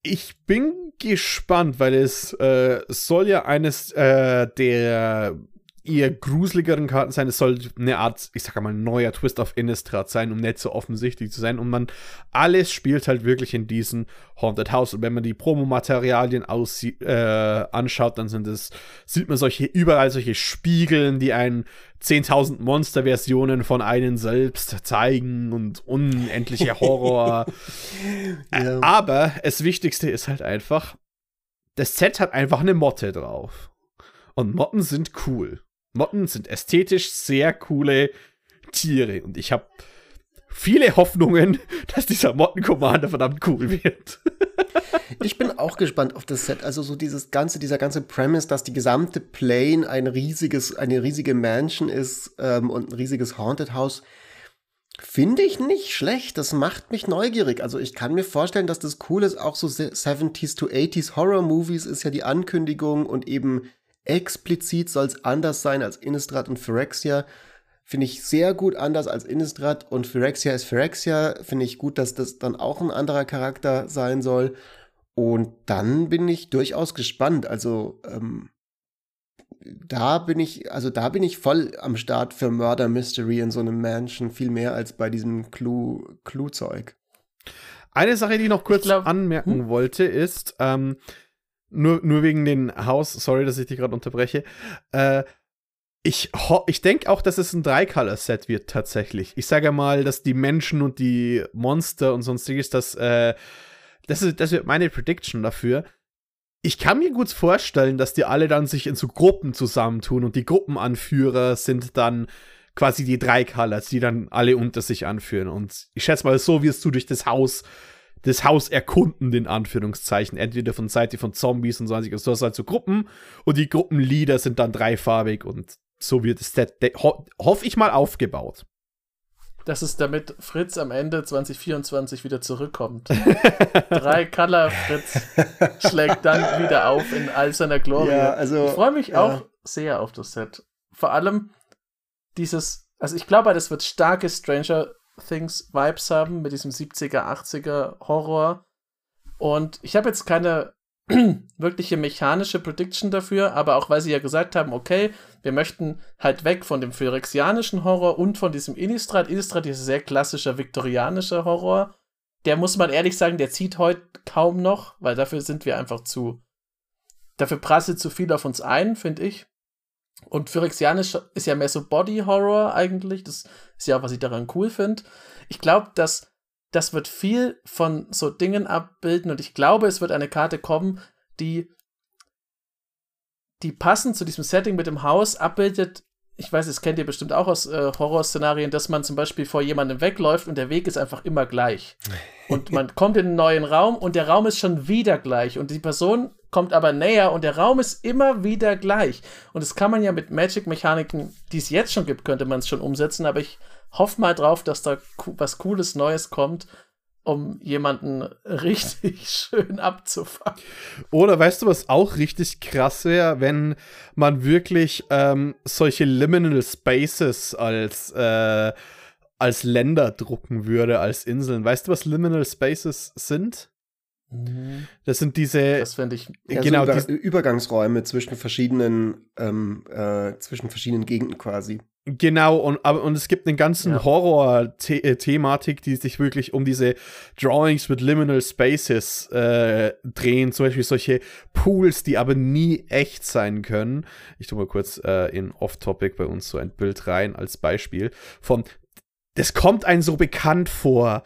Speaker 2: ich bin gespannt, weil es, äh, soll ja eines äh, der eher gruseligeren Karten sein. Es soll eine Art, ich sag mal, neuer Twist auf Innistrad sein, um nicht so offensichtlich zu sein. Und man alles spielt halt wirklich in diesem Haunted House. Und wenn man die Promomaterialien äh, anschaut, dann sind es, sieht man solche, überall solche Spiegeln, die einen 10.000 Monster-Versionen von einem selbst zeigen und unendliche Horror. ja. Aber das Wichtigste ist halt einfach, das Set hat einfach eine Motte drauf. Und Motten sind cool. Motten sind ästhetisch sehr coole Tiere. Und ich habe viele Hoffnungen, dass dieser Motten-Commander verdammt cool wird.
Speaker 1: ich bin auch gespannt auf das Set. Also so dieses ganze, dieser ganze Premise, dass die gesamte Plane ein riesiges, eine riesige Mansion ist ähm, und ein riesiges Haunted House. Finde ich nicht schlecht. Das macht mich neugierig. Also ich kann mir vorstellen, dass das cool ist. Auch so 70s to 80s Horror Movies ist ja die Ankündigung und eben Explizit soll es anders sein als Innistrad und Phyrexia. Finde ich sehr gut anders als Innistrad und Phyrexia ist Phyrexia. Finde ich gut, dass das dann auch ein anderer Charakter sein soll. Und dann bin ich durchaus gespannt. Also, ähm, da bin ich, also da bin ich voll am Start für Murder Mystery in so einem Mansion, viel mehr als bei diesem Clue-Zeug.
Speaker 2: Eine Sache, die ich noch kurz glaub, anmerken hm? wollte, ist, ähm, nur, nur wegen den Haus, sorry, dass ich dich gerade unterbreche. Äh, ich, ich denke auch, dass es ein Drei-Color-Set wird tatsächlich. Ich sage mal, dass die Menschen und die Monster und sonstiges, das, äh, das, ist, das wird meine Prediction dafür. Ich kann mir gut vorstellen, dass die alle dann sich in so Gruppen zusammentun und die Gruppenanführer sind dann quasi die drei Colors, die dann alle unter sich anführen. Und ich schätze mal, so wirst du durch das Haus das Haus erkunden, in Anführungszeichen. Entweder von Seite von Zombies und sonstiges. Du hast halt so Gruppen und die Gruppenlieder sind dann dreifarbig und so wird es, ho hoffe ich mal, aufgebaut.
Speaker 3: Das ist damit Fritz am Ende 2024 wieder zurückkommt. Drei Color Fritz schlägt dann wieder auf in all seiner Glorie. Ja, also, ich freue mich ja. auch sehr auf das Set. Vor allem dieses, also ich glaube, das wird starke Stranger Things Vibes haben mit diesem 70er, 80er Horror. Und ich habe jetzt keine wirkliche mechanische Prediction dafür, aber auch weil sie ja gesagt haben, okay, wir möchten halt weg von dem phyrexianischen Horror und von diesem Innistrad. Innistrad ist sehr klassischer viktorianischer Horror. Der muss man ehrlich sagen, der zieht heute kaum noch, weil dafür sind wir einfach zu. Dafür prasselt zu viel auf uns ein, finde ich. Und Phyrexianisch ist ja mehr so Body Horror eigentlich. Das ist ja auch, was ich daran cool finde. Ich glaube, dass das wird viel von so Dingen abbilden und ich glaube, es wird eine Karte kommen, die, die passend zu diesem Setting mit dem Haus abbildet. Ich weiß, das kennt ihr bestimmt auch aus äh, Horrorszenarien, dass man zum Beispiel vor jemandem wegläuft und der Weg ist einfach immer gleich. Und man kommt in einen neuen Raum und der Raum ist schon wieder gleich und die Person kommt aber näher und der Raum ist immer wieder gleich. Und das kann man ja mit Magic-Mechaniken, die es jetzt schon gibt, könnte man es schon umsetzen, aber ich hoffe mal drauf, dass da was Cooles Neues kommt, um jemanden richtig schön abzufangen.
Speaker 2: Oder weißt du, was auch richtig krass wäre, wenn man wirklich ähm, solche Liminal Spaces als, äh, als Länder drucken würde, als Inseln. Weißt du, was Liminal Spaces sind? Mhm. Das sind diese.
Speaker 3: Das fände ich.
Speaker 1: Ja, genau, so Über Übergangsräume zwischen verschiedenen, ähm, äh, zwischen verschiedenen Gegenden quasi.
Speaker 2: Genau, und, aber, und es gibt einen ganzen ja. Horror-Thematik, die sich wirklich um diese Drawings with Liminal Spaces äh, drehen. Zum Beispiel solche Pools, die aber nie echt sein können. Ich tue mal kurz äh, in Off-Topic bei uns so ein Bild rein als Beispiel von. Das kommt einem so bekannt vor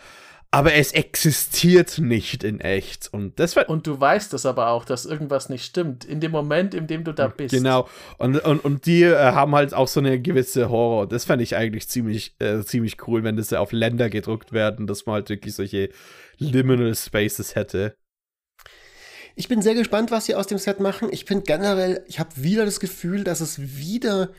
Speaker 2: aber es existiert nicht in echt. Und, das
Speaker 3: und du weißt es aber auch, dass irgendwas nicht stimmt, in dem Moment, in dem du da bist.
Speaker 2: Genau. Und, und, und die äh, haben halt auch so eine gewisse Horror. Das fände ich eigentlich ziemlich, äh, ziemlich cool, wenn das auf Länder gedruckt werden, dass man halt wirklich solche Liminal Spaces hätte.
Speaker 1: Ich bin sehr gespannt, was sie aus dem Set machen. Ich finde generell, ich habe wieder das Gefühl, dass es wieder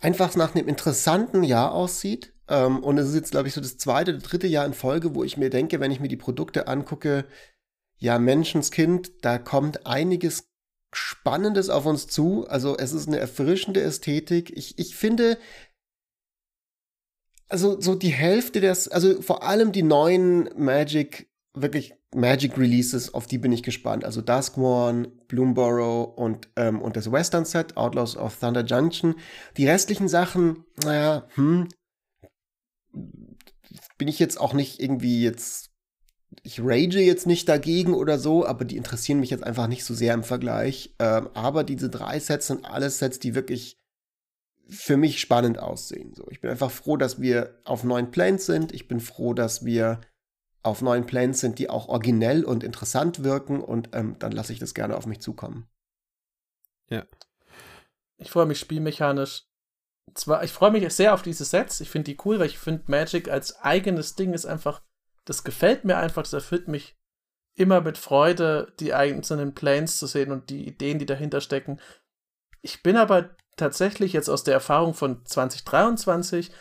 Speaker 1: einfach nach einem interessanten Jahr aussieht. Ähm, und es ist jetzt, glaube ich, so das zweite oder dritte Jahr in Folge, wo ich mir denke, wenn ich mir die Produkte angucke, ja, Menschenskind, da kommt einiges Spannendes auf uns zu. Also es ist eine erfrischende Ästhetik. Ich, ich finde, also so die Hälfte des, also vor allem die neuen Magic wirklich Magic Releases, auf die bin ich gespannt. Also Dusk One, Bloomborough und, ähm, und das Western Set, Outlaws of Thunder Junction. Die restlichen Sachen, naja, hm, bin ich jetzt auch nicht irgendwie jetzt, ich rage jetzt nicht dagegen oder so, aber die interessieren mich jetzt einfach nicht so sehr im Vergleich. Ähm, aber diese drei Sets sind alles Sets, die wirklich für mich spannend aussehen. So, ich bin einfach froh, dass wir auf neuen Planes sind. Ich bin froh, dass wir auf neuen Planes sind, die auch originell und interessant wirken und ähm, dann lasse ich das gerne auf mich zukommen.
Speaker 3: Ja. Ich freue mich spielmechanisch. Zwar, ich freue mich sehr auf diese Sets. Ich finde die cool, weil ich finde Magic als eigenes Ding ist einfach, das gefällt mir einfach, das erfüllt mich immer mit Freude, die einzelnen Planes zu sehen und die Ideen, die dahinter stecken. Ich bin aber tatsächlich jetzt aus der Erfahrung von 2023,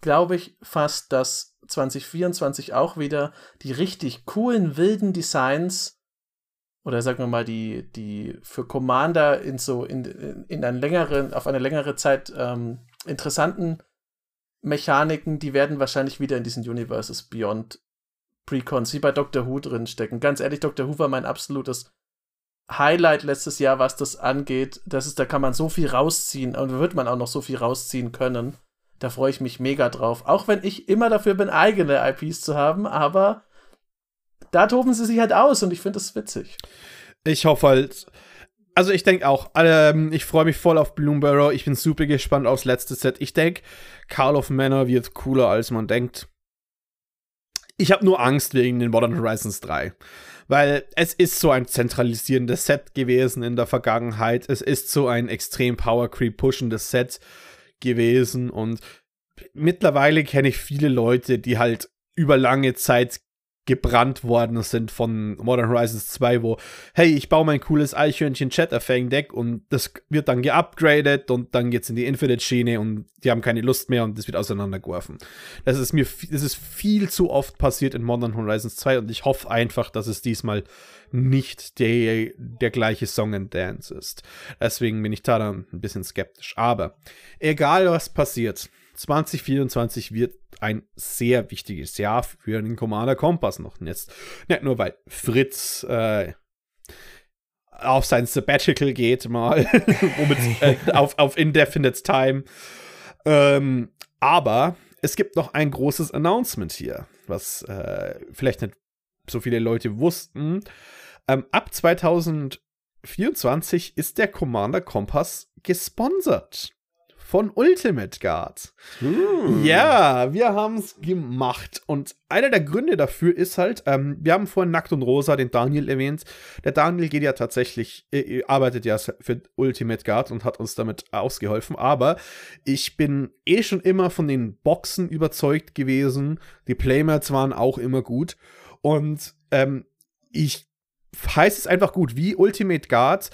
Speaker 3: glaube ich fast, dass 2024 auch wieder die richtig coolen, wilden Designs oder sagen wir mal, die, die für Commander in so in, in eine längere, auf eine längere Zeit ähm, interessanten Mechaniken, die werden wahrscheinlich wieder in diesen Universes Beyond Precons, wie bei Doctor Who drin stecken. Ganz ehrlich, Doctor Who war mein absolutes Highlight letztes Jahr, was das angeht. Das ist, da kann man so viel rausziehen und wird man auch noch so viel rausziehen können. Da freue ich mich mega drauf. Auch wenn ich immer dafür bin, eigene IPs zu haben, aber da toben sie sich halt aus und ich finde das witzig.
Speaker 2: Ich hoffe halt. Also ich denke auch, ähm, ich freue mich voll auf Bloomberrow. Ich bin super gespannt aufs letzte Set. Ich denke, Carl of Manor wird cooler, als man denkt. Ich habe nur Angst wegen den Modern Horizons 3. Weil es ist so ein zentralisierendes Set gewesen in der Vergangenheit. Es ist so ein extrem Power Creep pushendes Set gewesen und mittlerweile kenne ich viele Leute, die halt über lange Zeit gebrannt worden sind von Modern Horizons 2, wo, hey, ich baue mein cooles Eichhörnchen Chatterfang Deck und das wird dann geupgradet und dann geht's in die Infinite-Schiene und die haben keine Lust mehr und das wird auseinandergeworfen. Das ist mir, das ist viel zu oft passiert in Modern Horizons 2 und ich hoffe einfach, dass es diesmal nicht der, der gleiche Song and Dance ist. Deswegen bin ich da dann ein bisschen skeptisch. Aber egal was passiert, 2024 wird ein sehr wichtiges Jahr für den Commander Kompass noch. Und jetzt nicht nur, weil Fritz äh, auf sein Sabbatical geht, mal, womit, äh, auf, auf Indefinite Time. Ähm, aber es gibt noch ein großes Announcement hier, was äh, vielleicht nicht so viele Leute wussten. Ähm, ab 2024 ist der Commander Kompass gesponsert von Ultimate Guard. Hm. Ja, wir haben es gemacht. Und einer der Gründe dafür ist halt, ähm, wir haben vorhin Nackt und Rosa den Daniel erwähnt. Der Daniel geht ja tatsächlich, äh, äh, arbeitet ja für Ultimate Guard und hat uns damit ausgeholfen. Aber ich bin eh schon immer von den Boxen überzeugt gewesen. Die Playmats waren auch immer gut. Und ähm, ich heißt es einfach gut, wie Ultimate Guard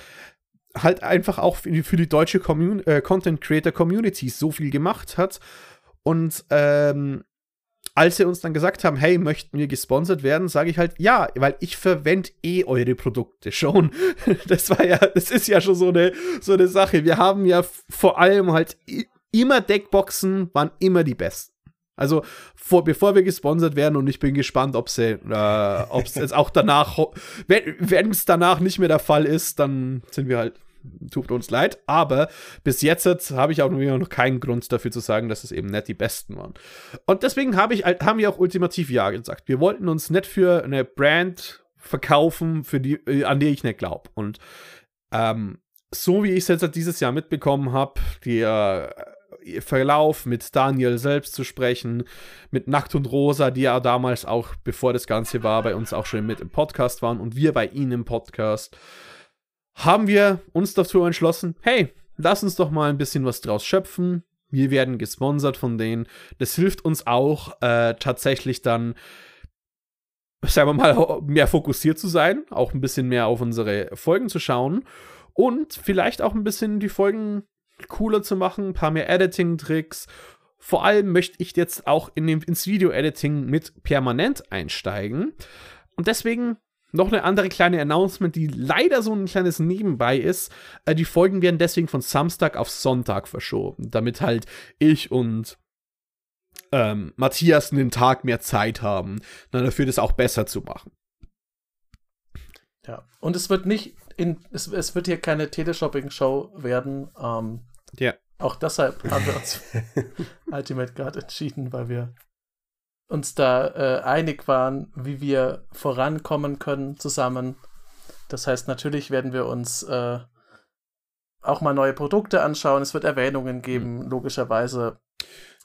Speaker 2: halt einfach auch für die, deutsche Commun äh, Content Creator Community so viel gemacht hat. Und ähm, als sie uns dann gesagt haben, hey, möchten wir gesponsert werden, sage ich halt ja, weil ich verwende eh eure Produkte schon. Das war ja, das ist ja schon so eine, so eine Sache. Wir haben ja vor allem halt immer Deckboxen, waren immer die besten. Also vor, bevor wir gesponsert werden und ich bin gespannt, ob sie, äh, ob es jetzt auch danach, wenn es danach nicht mehr der Fall ist, dann sind wir halt tut uns leid, aber bis jetzt habe ich auch noch keinen Grund dafür zu sagen, dass es eben nicht die besten waren. Und deswegen habe ich, haben wir auch ultimativ Ja gesagt. Wir wollten uns nicht für eine Brand verkaufen, für die, äh, an die ich nicht glaube. Und ähm, so wie ich es jetzt dieses Jahr mitbekommen habe, der äh, Verlauf mit Daniel selbst zu sprechen, mit Nackt und Rosa, die ja damals auch, bevor das Ganze war, bei uns auch schon mit im Podcast waren und wir bei ihnen im Podcast haben wir uns dazu entschlossen, hey, lass uns doch mal ein bisschen was draus schöpfen. Wir werden gesponsert von denen. Das hilft uns auch äh, tatsächlich dann, sagen wir mal, mehr fokussiert zu sein, auch ein bisschen mehr auf unsere Folgen zu schauen und vielleicht auch ein bisschen die Folgen cooler zu machen, ein paar mehr Editing-Tricks. Vor allem möchte ich jetzt auch in dem, ins Video-Editing mit permanent einsteigen. Und deswegen noch eine andere kleine Announcement, die leider so ein kleines Nebenbei ist. Äh, die Folgen werden deswegen von Samstag auf Sonntag verschoben, damit halt ich und ähm, Matthias einen Tag mehr Zeit haben, dann dafür das auch besser zu machen.
Speaker 3: Ja. Und es wird nicht in, es, es wird hier keine Teleshopping-Show werden. Ähm,
Speaker 2: ja.
Speaker 3: Auch deshalb haben wir uns Ultimate Guard entschieden, weil wir uns da äh, einig waren, wie wir vorankommen können zusammen. Das heißt, natürlich werden wir uns äh, auch mal neue Produkte anschauen. Es wird Erwähnungen geben, mhm. logischerweise.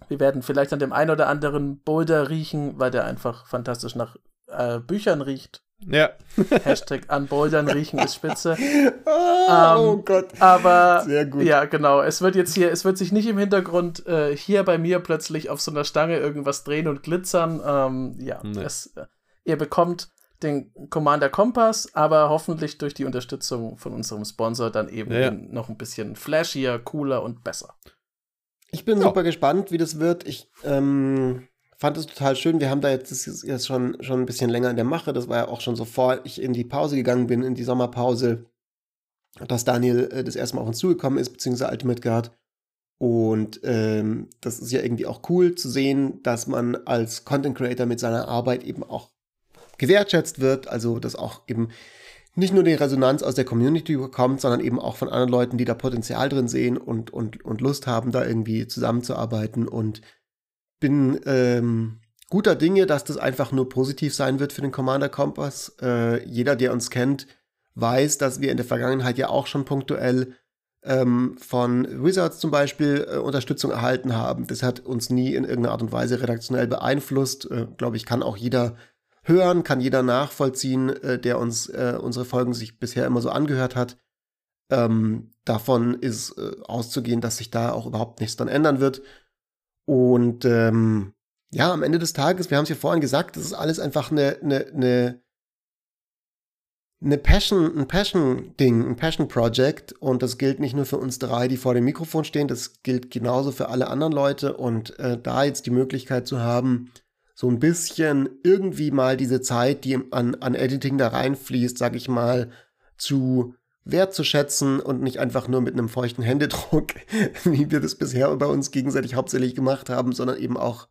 Speaker 3: Wir werden vielleicht an dem einen oder anderen Boulder riechen, weil der einfach fantastisch nach äh, Büchern riecht.
Speaker 2: Ja.
Speaker 3: Hashtag an Bouldern riechen ist spitze.
Speaker 1: oh, ähm, oh, Gott.
Speaker 3: Aber Sehr gut. ja, genau. Es wird jetzt hier, es wird sich nicht im Hintergrund äh, hier bei mir plötzlich auf so einer Stange irgendwas drehen und glitzern. Ähm, ja, nee. es, äh, ihr bekommt den Commander Kompass, aber hoffentlich durch die Unterstützung von unserem Sponsor dann eben ja. noch ein bisschen flashier, cooler und besser.
Speaker 1: Ich bin ja. super gespannt, wie das wird. Ich ähm, fand es total schön. Wir haben da jetzt, jetzt schon, schon ein bisschen länger in der Mache. Das war ja auch schon so vor ich in die Pause gegangen bin, in die Sommerpause, dass Daniel äh, das erste Mal auf uns zugekommen ist, beziehungsweise Ultimate Guard. Und ähm, das ist ja irgendwie auch cool zu sehen, dass man als Content Creator mit seiner Arbeit eben auch gewertschätzt wird. Also, dass auch eben nicht nur die Resonanz aus der Community bekommt, sondern eben auch von anderen Leuten, die da Potenzial drin sehen und, und, und Lust haben, da irgendwie zusammenzuarbeiten. Und bin ähm, guter Dinge, dass das einfach nur positiv sein wird für den Commander Kompass. Äh, jeder, der uns kennt, weiß, dass wir in der Vergangenheit ja auch schon punktuell ähm, von Wizards zum Beispiel äh, Unterstützung erhalten haben. Das hat uns nie in irgendeiner Art und Weise redaktionell beeinflusst. Äh, Glaube ich, kann auch jeder hören, kann jeder nachvollziehen, äh, der uns äh, unsere Folgen sich bisher immer so angehört hat. Ähm, davon ist äh, auszugehen, dass sich da auch überhaupt nichts dann ändern wird. Und ähm, ja, am Ende des Tages, wir haben es ja vorhin gesagt, das ist alles einfach eine, eine, eine, eine Passion, ein Passion-Ding, ein Passion-Project. Und das gilt nicht nur für uns drei, die vor dem Mikrofon stehen, das gilt genauso für alle anderen Leute. Und äh, da jetzt die Möglichkeit zu haben, so ein bisschen irgendwie mal diese Zeit, die an, an Editing da reinfließt, sag ich mal, zu wertzuschätzen und nicht einfach nur mit einem feuchten Händedruck, wie wir das bisher bei uns gegenseitig hauptsächlich gemacht haben, sondern eben auch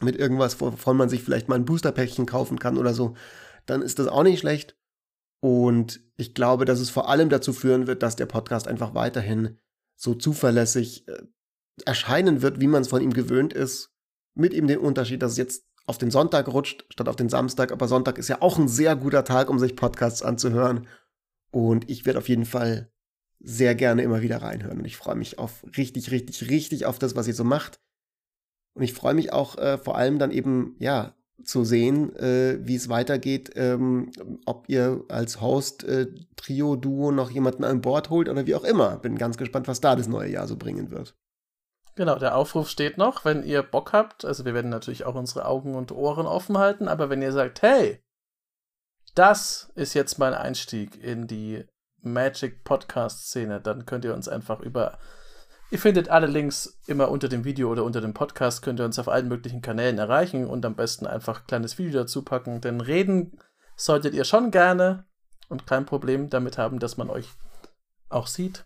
Speaker 1: mit irgendwas, wovon man sich vielleicht mal ein Boosterpäckchen kaufen kann oder so, dann ist das auch nicht schlecht. Und ich glaube, dass es vor allem dazu führen wird, dass der Podcast einfach weiterhin so zuverlässig äh, erscheinen wird, wie man es von ihm gewöhnt ist. Mit ihm den Unterschied, dass es jetzt auf den Sonntag rutscht, statt auf den Samstag. Aber Sonntag ist ja auch ein sehr guter Tag, um sich Podcasts anzuhören. Und ich werde auf jeden Fall sehr gerne immer wieder reinhören. Und ich freue mich auf richtig, richtig, richtig auf das, was ihr so macht. Und ich freue mich auch äh, vor allem dann eben, ja, zu sehen, äh, wie es weitergeht, ähm, ob ihr als Host äh, Trio, Duo noch jemanden an Bord holt oder wie auch immer. Bin ganz gespannt, was da das neue Jahr so bringen wird.
Speaker 3: Genau, der Aufruf steht noch, wenn ihr Bock habt. Also wir werden natürlich auch unsere Augen und Ohren offen halten, aber wenn ihr sagt, hey, das ist jetzt mein Einstieg in die Magic Podcast Szene. Dann könnt ihr uns einfach über. Ihr findet alle Links immer unter dem Video oder unter dem Podcast, könnt ihr uns auf allen möglichen Kanälen erreichen und am besten einfach ein kleines Video dazu packen. Denn reden solltet ihr schon gerne und kein Problem damit haben, dass man euch auch sieht.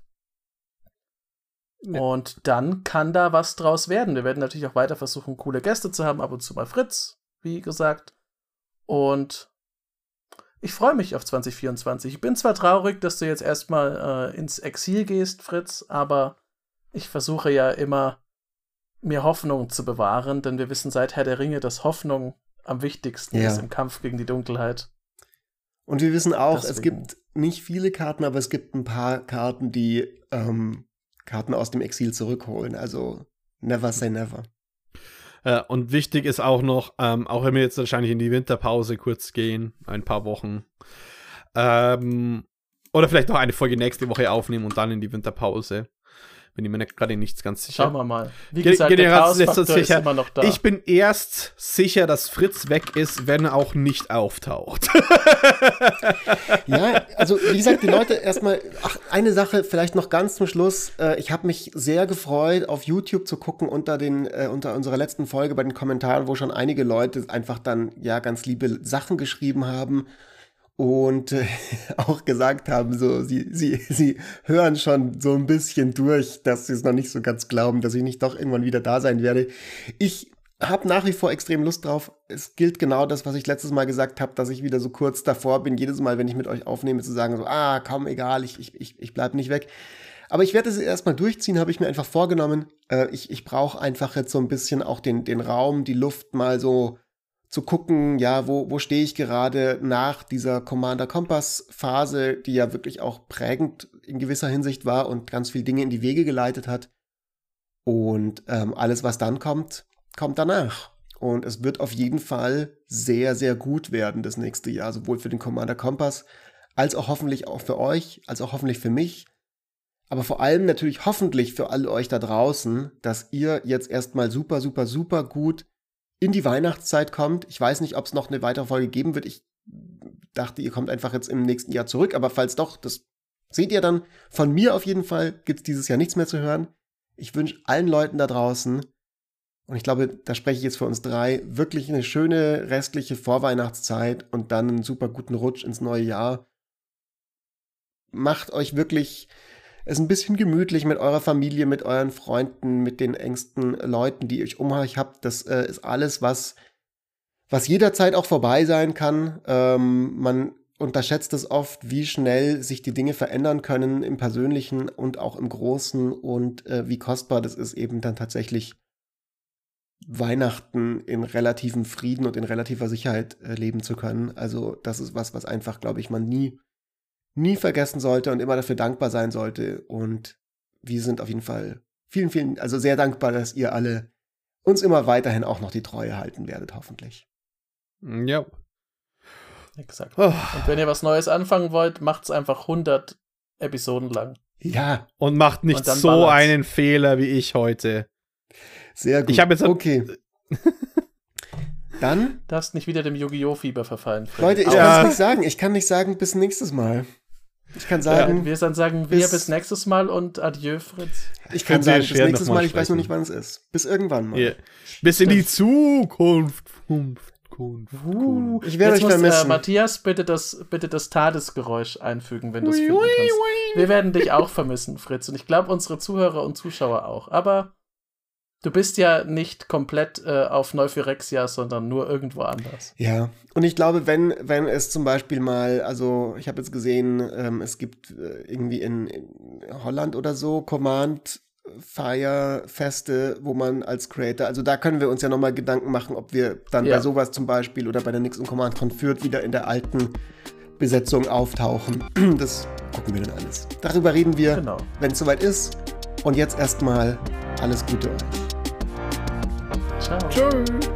Speaker 3: Ja. Und dann kann da was draus werden. Wir werden natürlich auch weiter versuchen, coole Gäste zu haben, ab und zu mal Fritz, wie gesagt. Und ich freue mich auf 2024. Ich bin zwar traurig, dass du jetzt erstmal äh, ins Exil gehst, Fritz, aber ich versuche ja immer, mir Hoffnung zu bewahren, denn wir wissen seit Herr der Ringe, dass Hoffnung am wichtigsten ja. ist im Kampf gegen die Dunkelheit.
Speaker 1: Und wir wissen auch, Deswegen. es gibt nicht viele Karten, aber es gibt ein paar Karten, die ähm, Karten aus dem Exil zurückholen. Also never say never.
Speaker 2: Äh, und wichtig ist auch noch, ähm, auch wenn wir jetzt wahrscheinlich in die Winterpause kurz gehen, ein paar Wochen, ähm, oder vielleicht noch eine Folge nächste Woche aufnehmen und dann in die Winterpause. Bin ich mir gerade nicht ganz sicher.
Speaker 3: Schauen wir mal. Wie gesagt, Ge der Chaosfaktor ist immer noch da.
Speaker 2: Ich bin erst sicher, dass Fritz weg ist, wenn er auch nicht auftaucht.
Speaker 1: ja, also wie gesagt, die Leute erstmal, ach, eine Sache vielleicht noch ganz zum Schluss. Äh, ich habe mich sehr gefreut, auf YouTube zu gucken unter den, äh, unter unserer letzten Folge bei den Kommentaren, wo schon einige Leute einfach dann ja ganz liebe Sachen geschrieben haben und äh, auch gesagt haben, so sie, sie, sie hören schon so ein bisschen durch, dass sie es noch nicht so ganz glauben, dass ich nicht doch irgendwann wieder da sein werde. Ich habe nach wie vor extrem Lust drauf. Es gilt genau das, was ich letztes Mal gesagt habe, dass ich wieder so kurz davor bin, jedes Mal, wenn ich mit euch aufnehme, zu sagen, so, ah, komm, egal, ich, ich, ich, ich bleib nicht weg. Aber ich werde es erstmal durchziehen, habe ich mir einfach vorgenommen. Äh, ich ich brauche einfach jetzt so ein bisschen auch den, den Raum, die Luft mal so zu gucken, ja, wo, wo stehe ich gerade nach dieser Commander Kompass Phase, die ja wirklich auch prägend in gewisser Hinsicht war und ganz viele Dinge in die Wege geleitet hat. Und ähm, alles, was dann kommt, kommt danach. Und es wird auf jeden Fall sehr, sehr gut werden das nächste Jahr, sowohl für den Commander Kompass als auch hoffentlich auch für euch, als auch hoffentlich für mich. Aber vor allem natürlich hoffentlich für alle euch da draußen, dass ihr jetzt erstmal super, super, super gut in die Weihnachtszeit kommt. Ich weiß nicht, ob es noch eine weitere Folge geben wird. Ich dachte, ihr kommt einfach jetzt im nächsten Jahr zurück. Aber falls doch, das seht ihr dann. Von mir auf jeden Fall gibt es dieses Jahr nichts mehr zu hören. Ich wünsche allen Leuten da draußen und ich glaube, da spreche ich jetzt für uns drei, wirklich eine schöne restliche Vorweihnachtszeit und dann einen super guten Rutsch ins neue Jahr. Macht euch wirklich es ein bisschen gemütlich mit eurer Familie, mit euren Freunden, mit den engsten Leuten, die euch um euch habt. Das äh, ist alles, was, was jederzeit auch vorbei sein kann. Ähm, man unterschätzt es oft, wie schnell sich die Dinge verändern können im Persönlichen und auch im Großen und äh, wie kostbar das ist, eben dann tatsächlich Weihnachten in relativem Frieden und in relativer Sicherheit äh, leben zu können. Also das ist was, was einfach, glaube ich, man nie, nie vergessen sollte und immer dafür dankbar sein sollte. Und wir sind auf jeden Fall vielen, vielen, also sehr dankbar, dass ihr alle uns immer weiterhin auch noch die Treue halten werdet, hoffentlich.
Speaker 2: Ja.
Speaker 3: Exakt. Oh. Und wenn ihr was Neues anfangen wollt, macht es einfach 100 Episoden lang.
Speaker 1: Ja.
Speaker 2: Und macht nicht und so ballert's. einen Fehler wie ich heute.
Speaker 1: Sehr gut.
Speaker 2: Ich habe jetzt
Speaker 1: okay. Dann
Speaker 3: darfst nicht wieder dem Yu-Gi-Oh! Fieber verfallen.
Speaker 1: Leute, ich kann es nicht sagen. Ich kann nicht sagen, bis nächstes Mal. Ich kann sagen.
Speaker 3: Ja, wir dann sagen wir bis, bis nächstes Mal und adieu, Fritz.
Speaker 1: Ich kann sagen, bis nächstes Mal. Ich weiß noch nicht, wann es ist. Bis irgendwann mal. Yeah.
Speaker 2: Bis in die Zukunft.
Speaker 1: Uh, ich werde euch muss, vermissen.
Speaker 3: Äh, Matthias, bitte das, bitte das Tadesgeräusch einfügen, wenn du es finden kannst. Wir werden dich auch vermissen, Fritz. Und ich glaube, unsere Zuhörer und Zuschauer auch. Aber Du bist ja nicht komplett äh, auf Neuphyrexia, sondern nur irgendwo anders.
Speaker 1: Ja, und ich glaube, wenn, wenn es zum Beispiel mal, also ich habe jetzt gesehen, ähm, es gibt äh, irgendwie in, in, Holland oder so Command Fire Feste, wo man als Creator, also da können wir uns ja nochmal Gedanken machen, ob wir dann ja. bei sowas zum Beispiel oder bei der und Command von Fürth wieder in der alten Besetzung auftauchen. Das gucken wir dann alles. Darüber reden wir, genau. wenn es soweit ist. Und jetzt erstmal alles Gute euch.
Speaker 3: Ciao. Tschüss.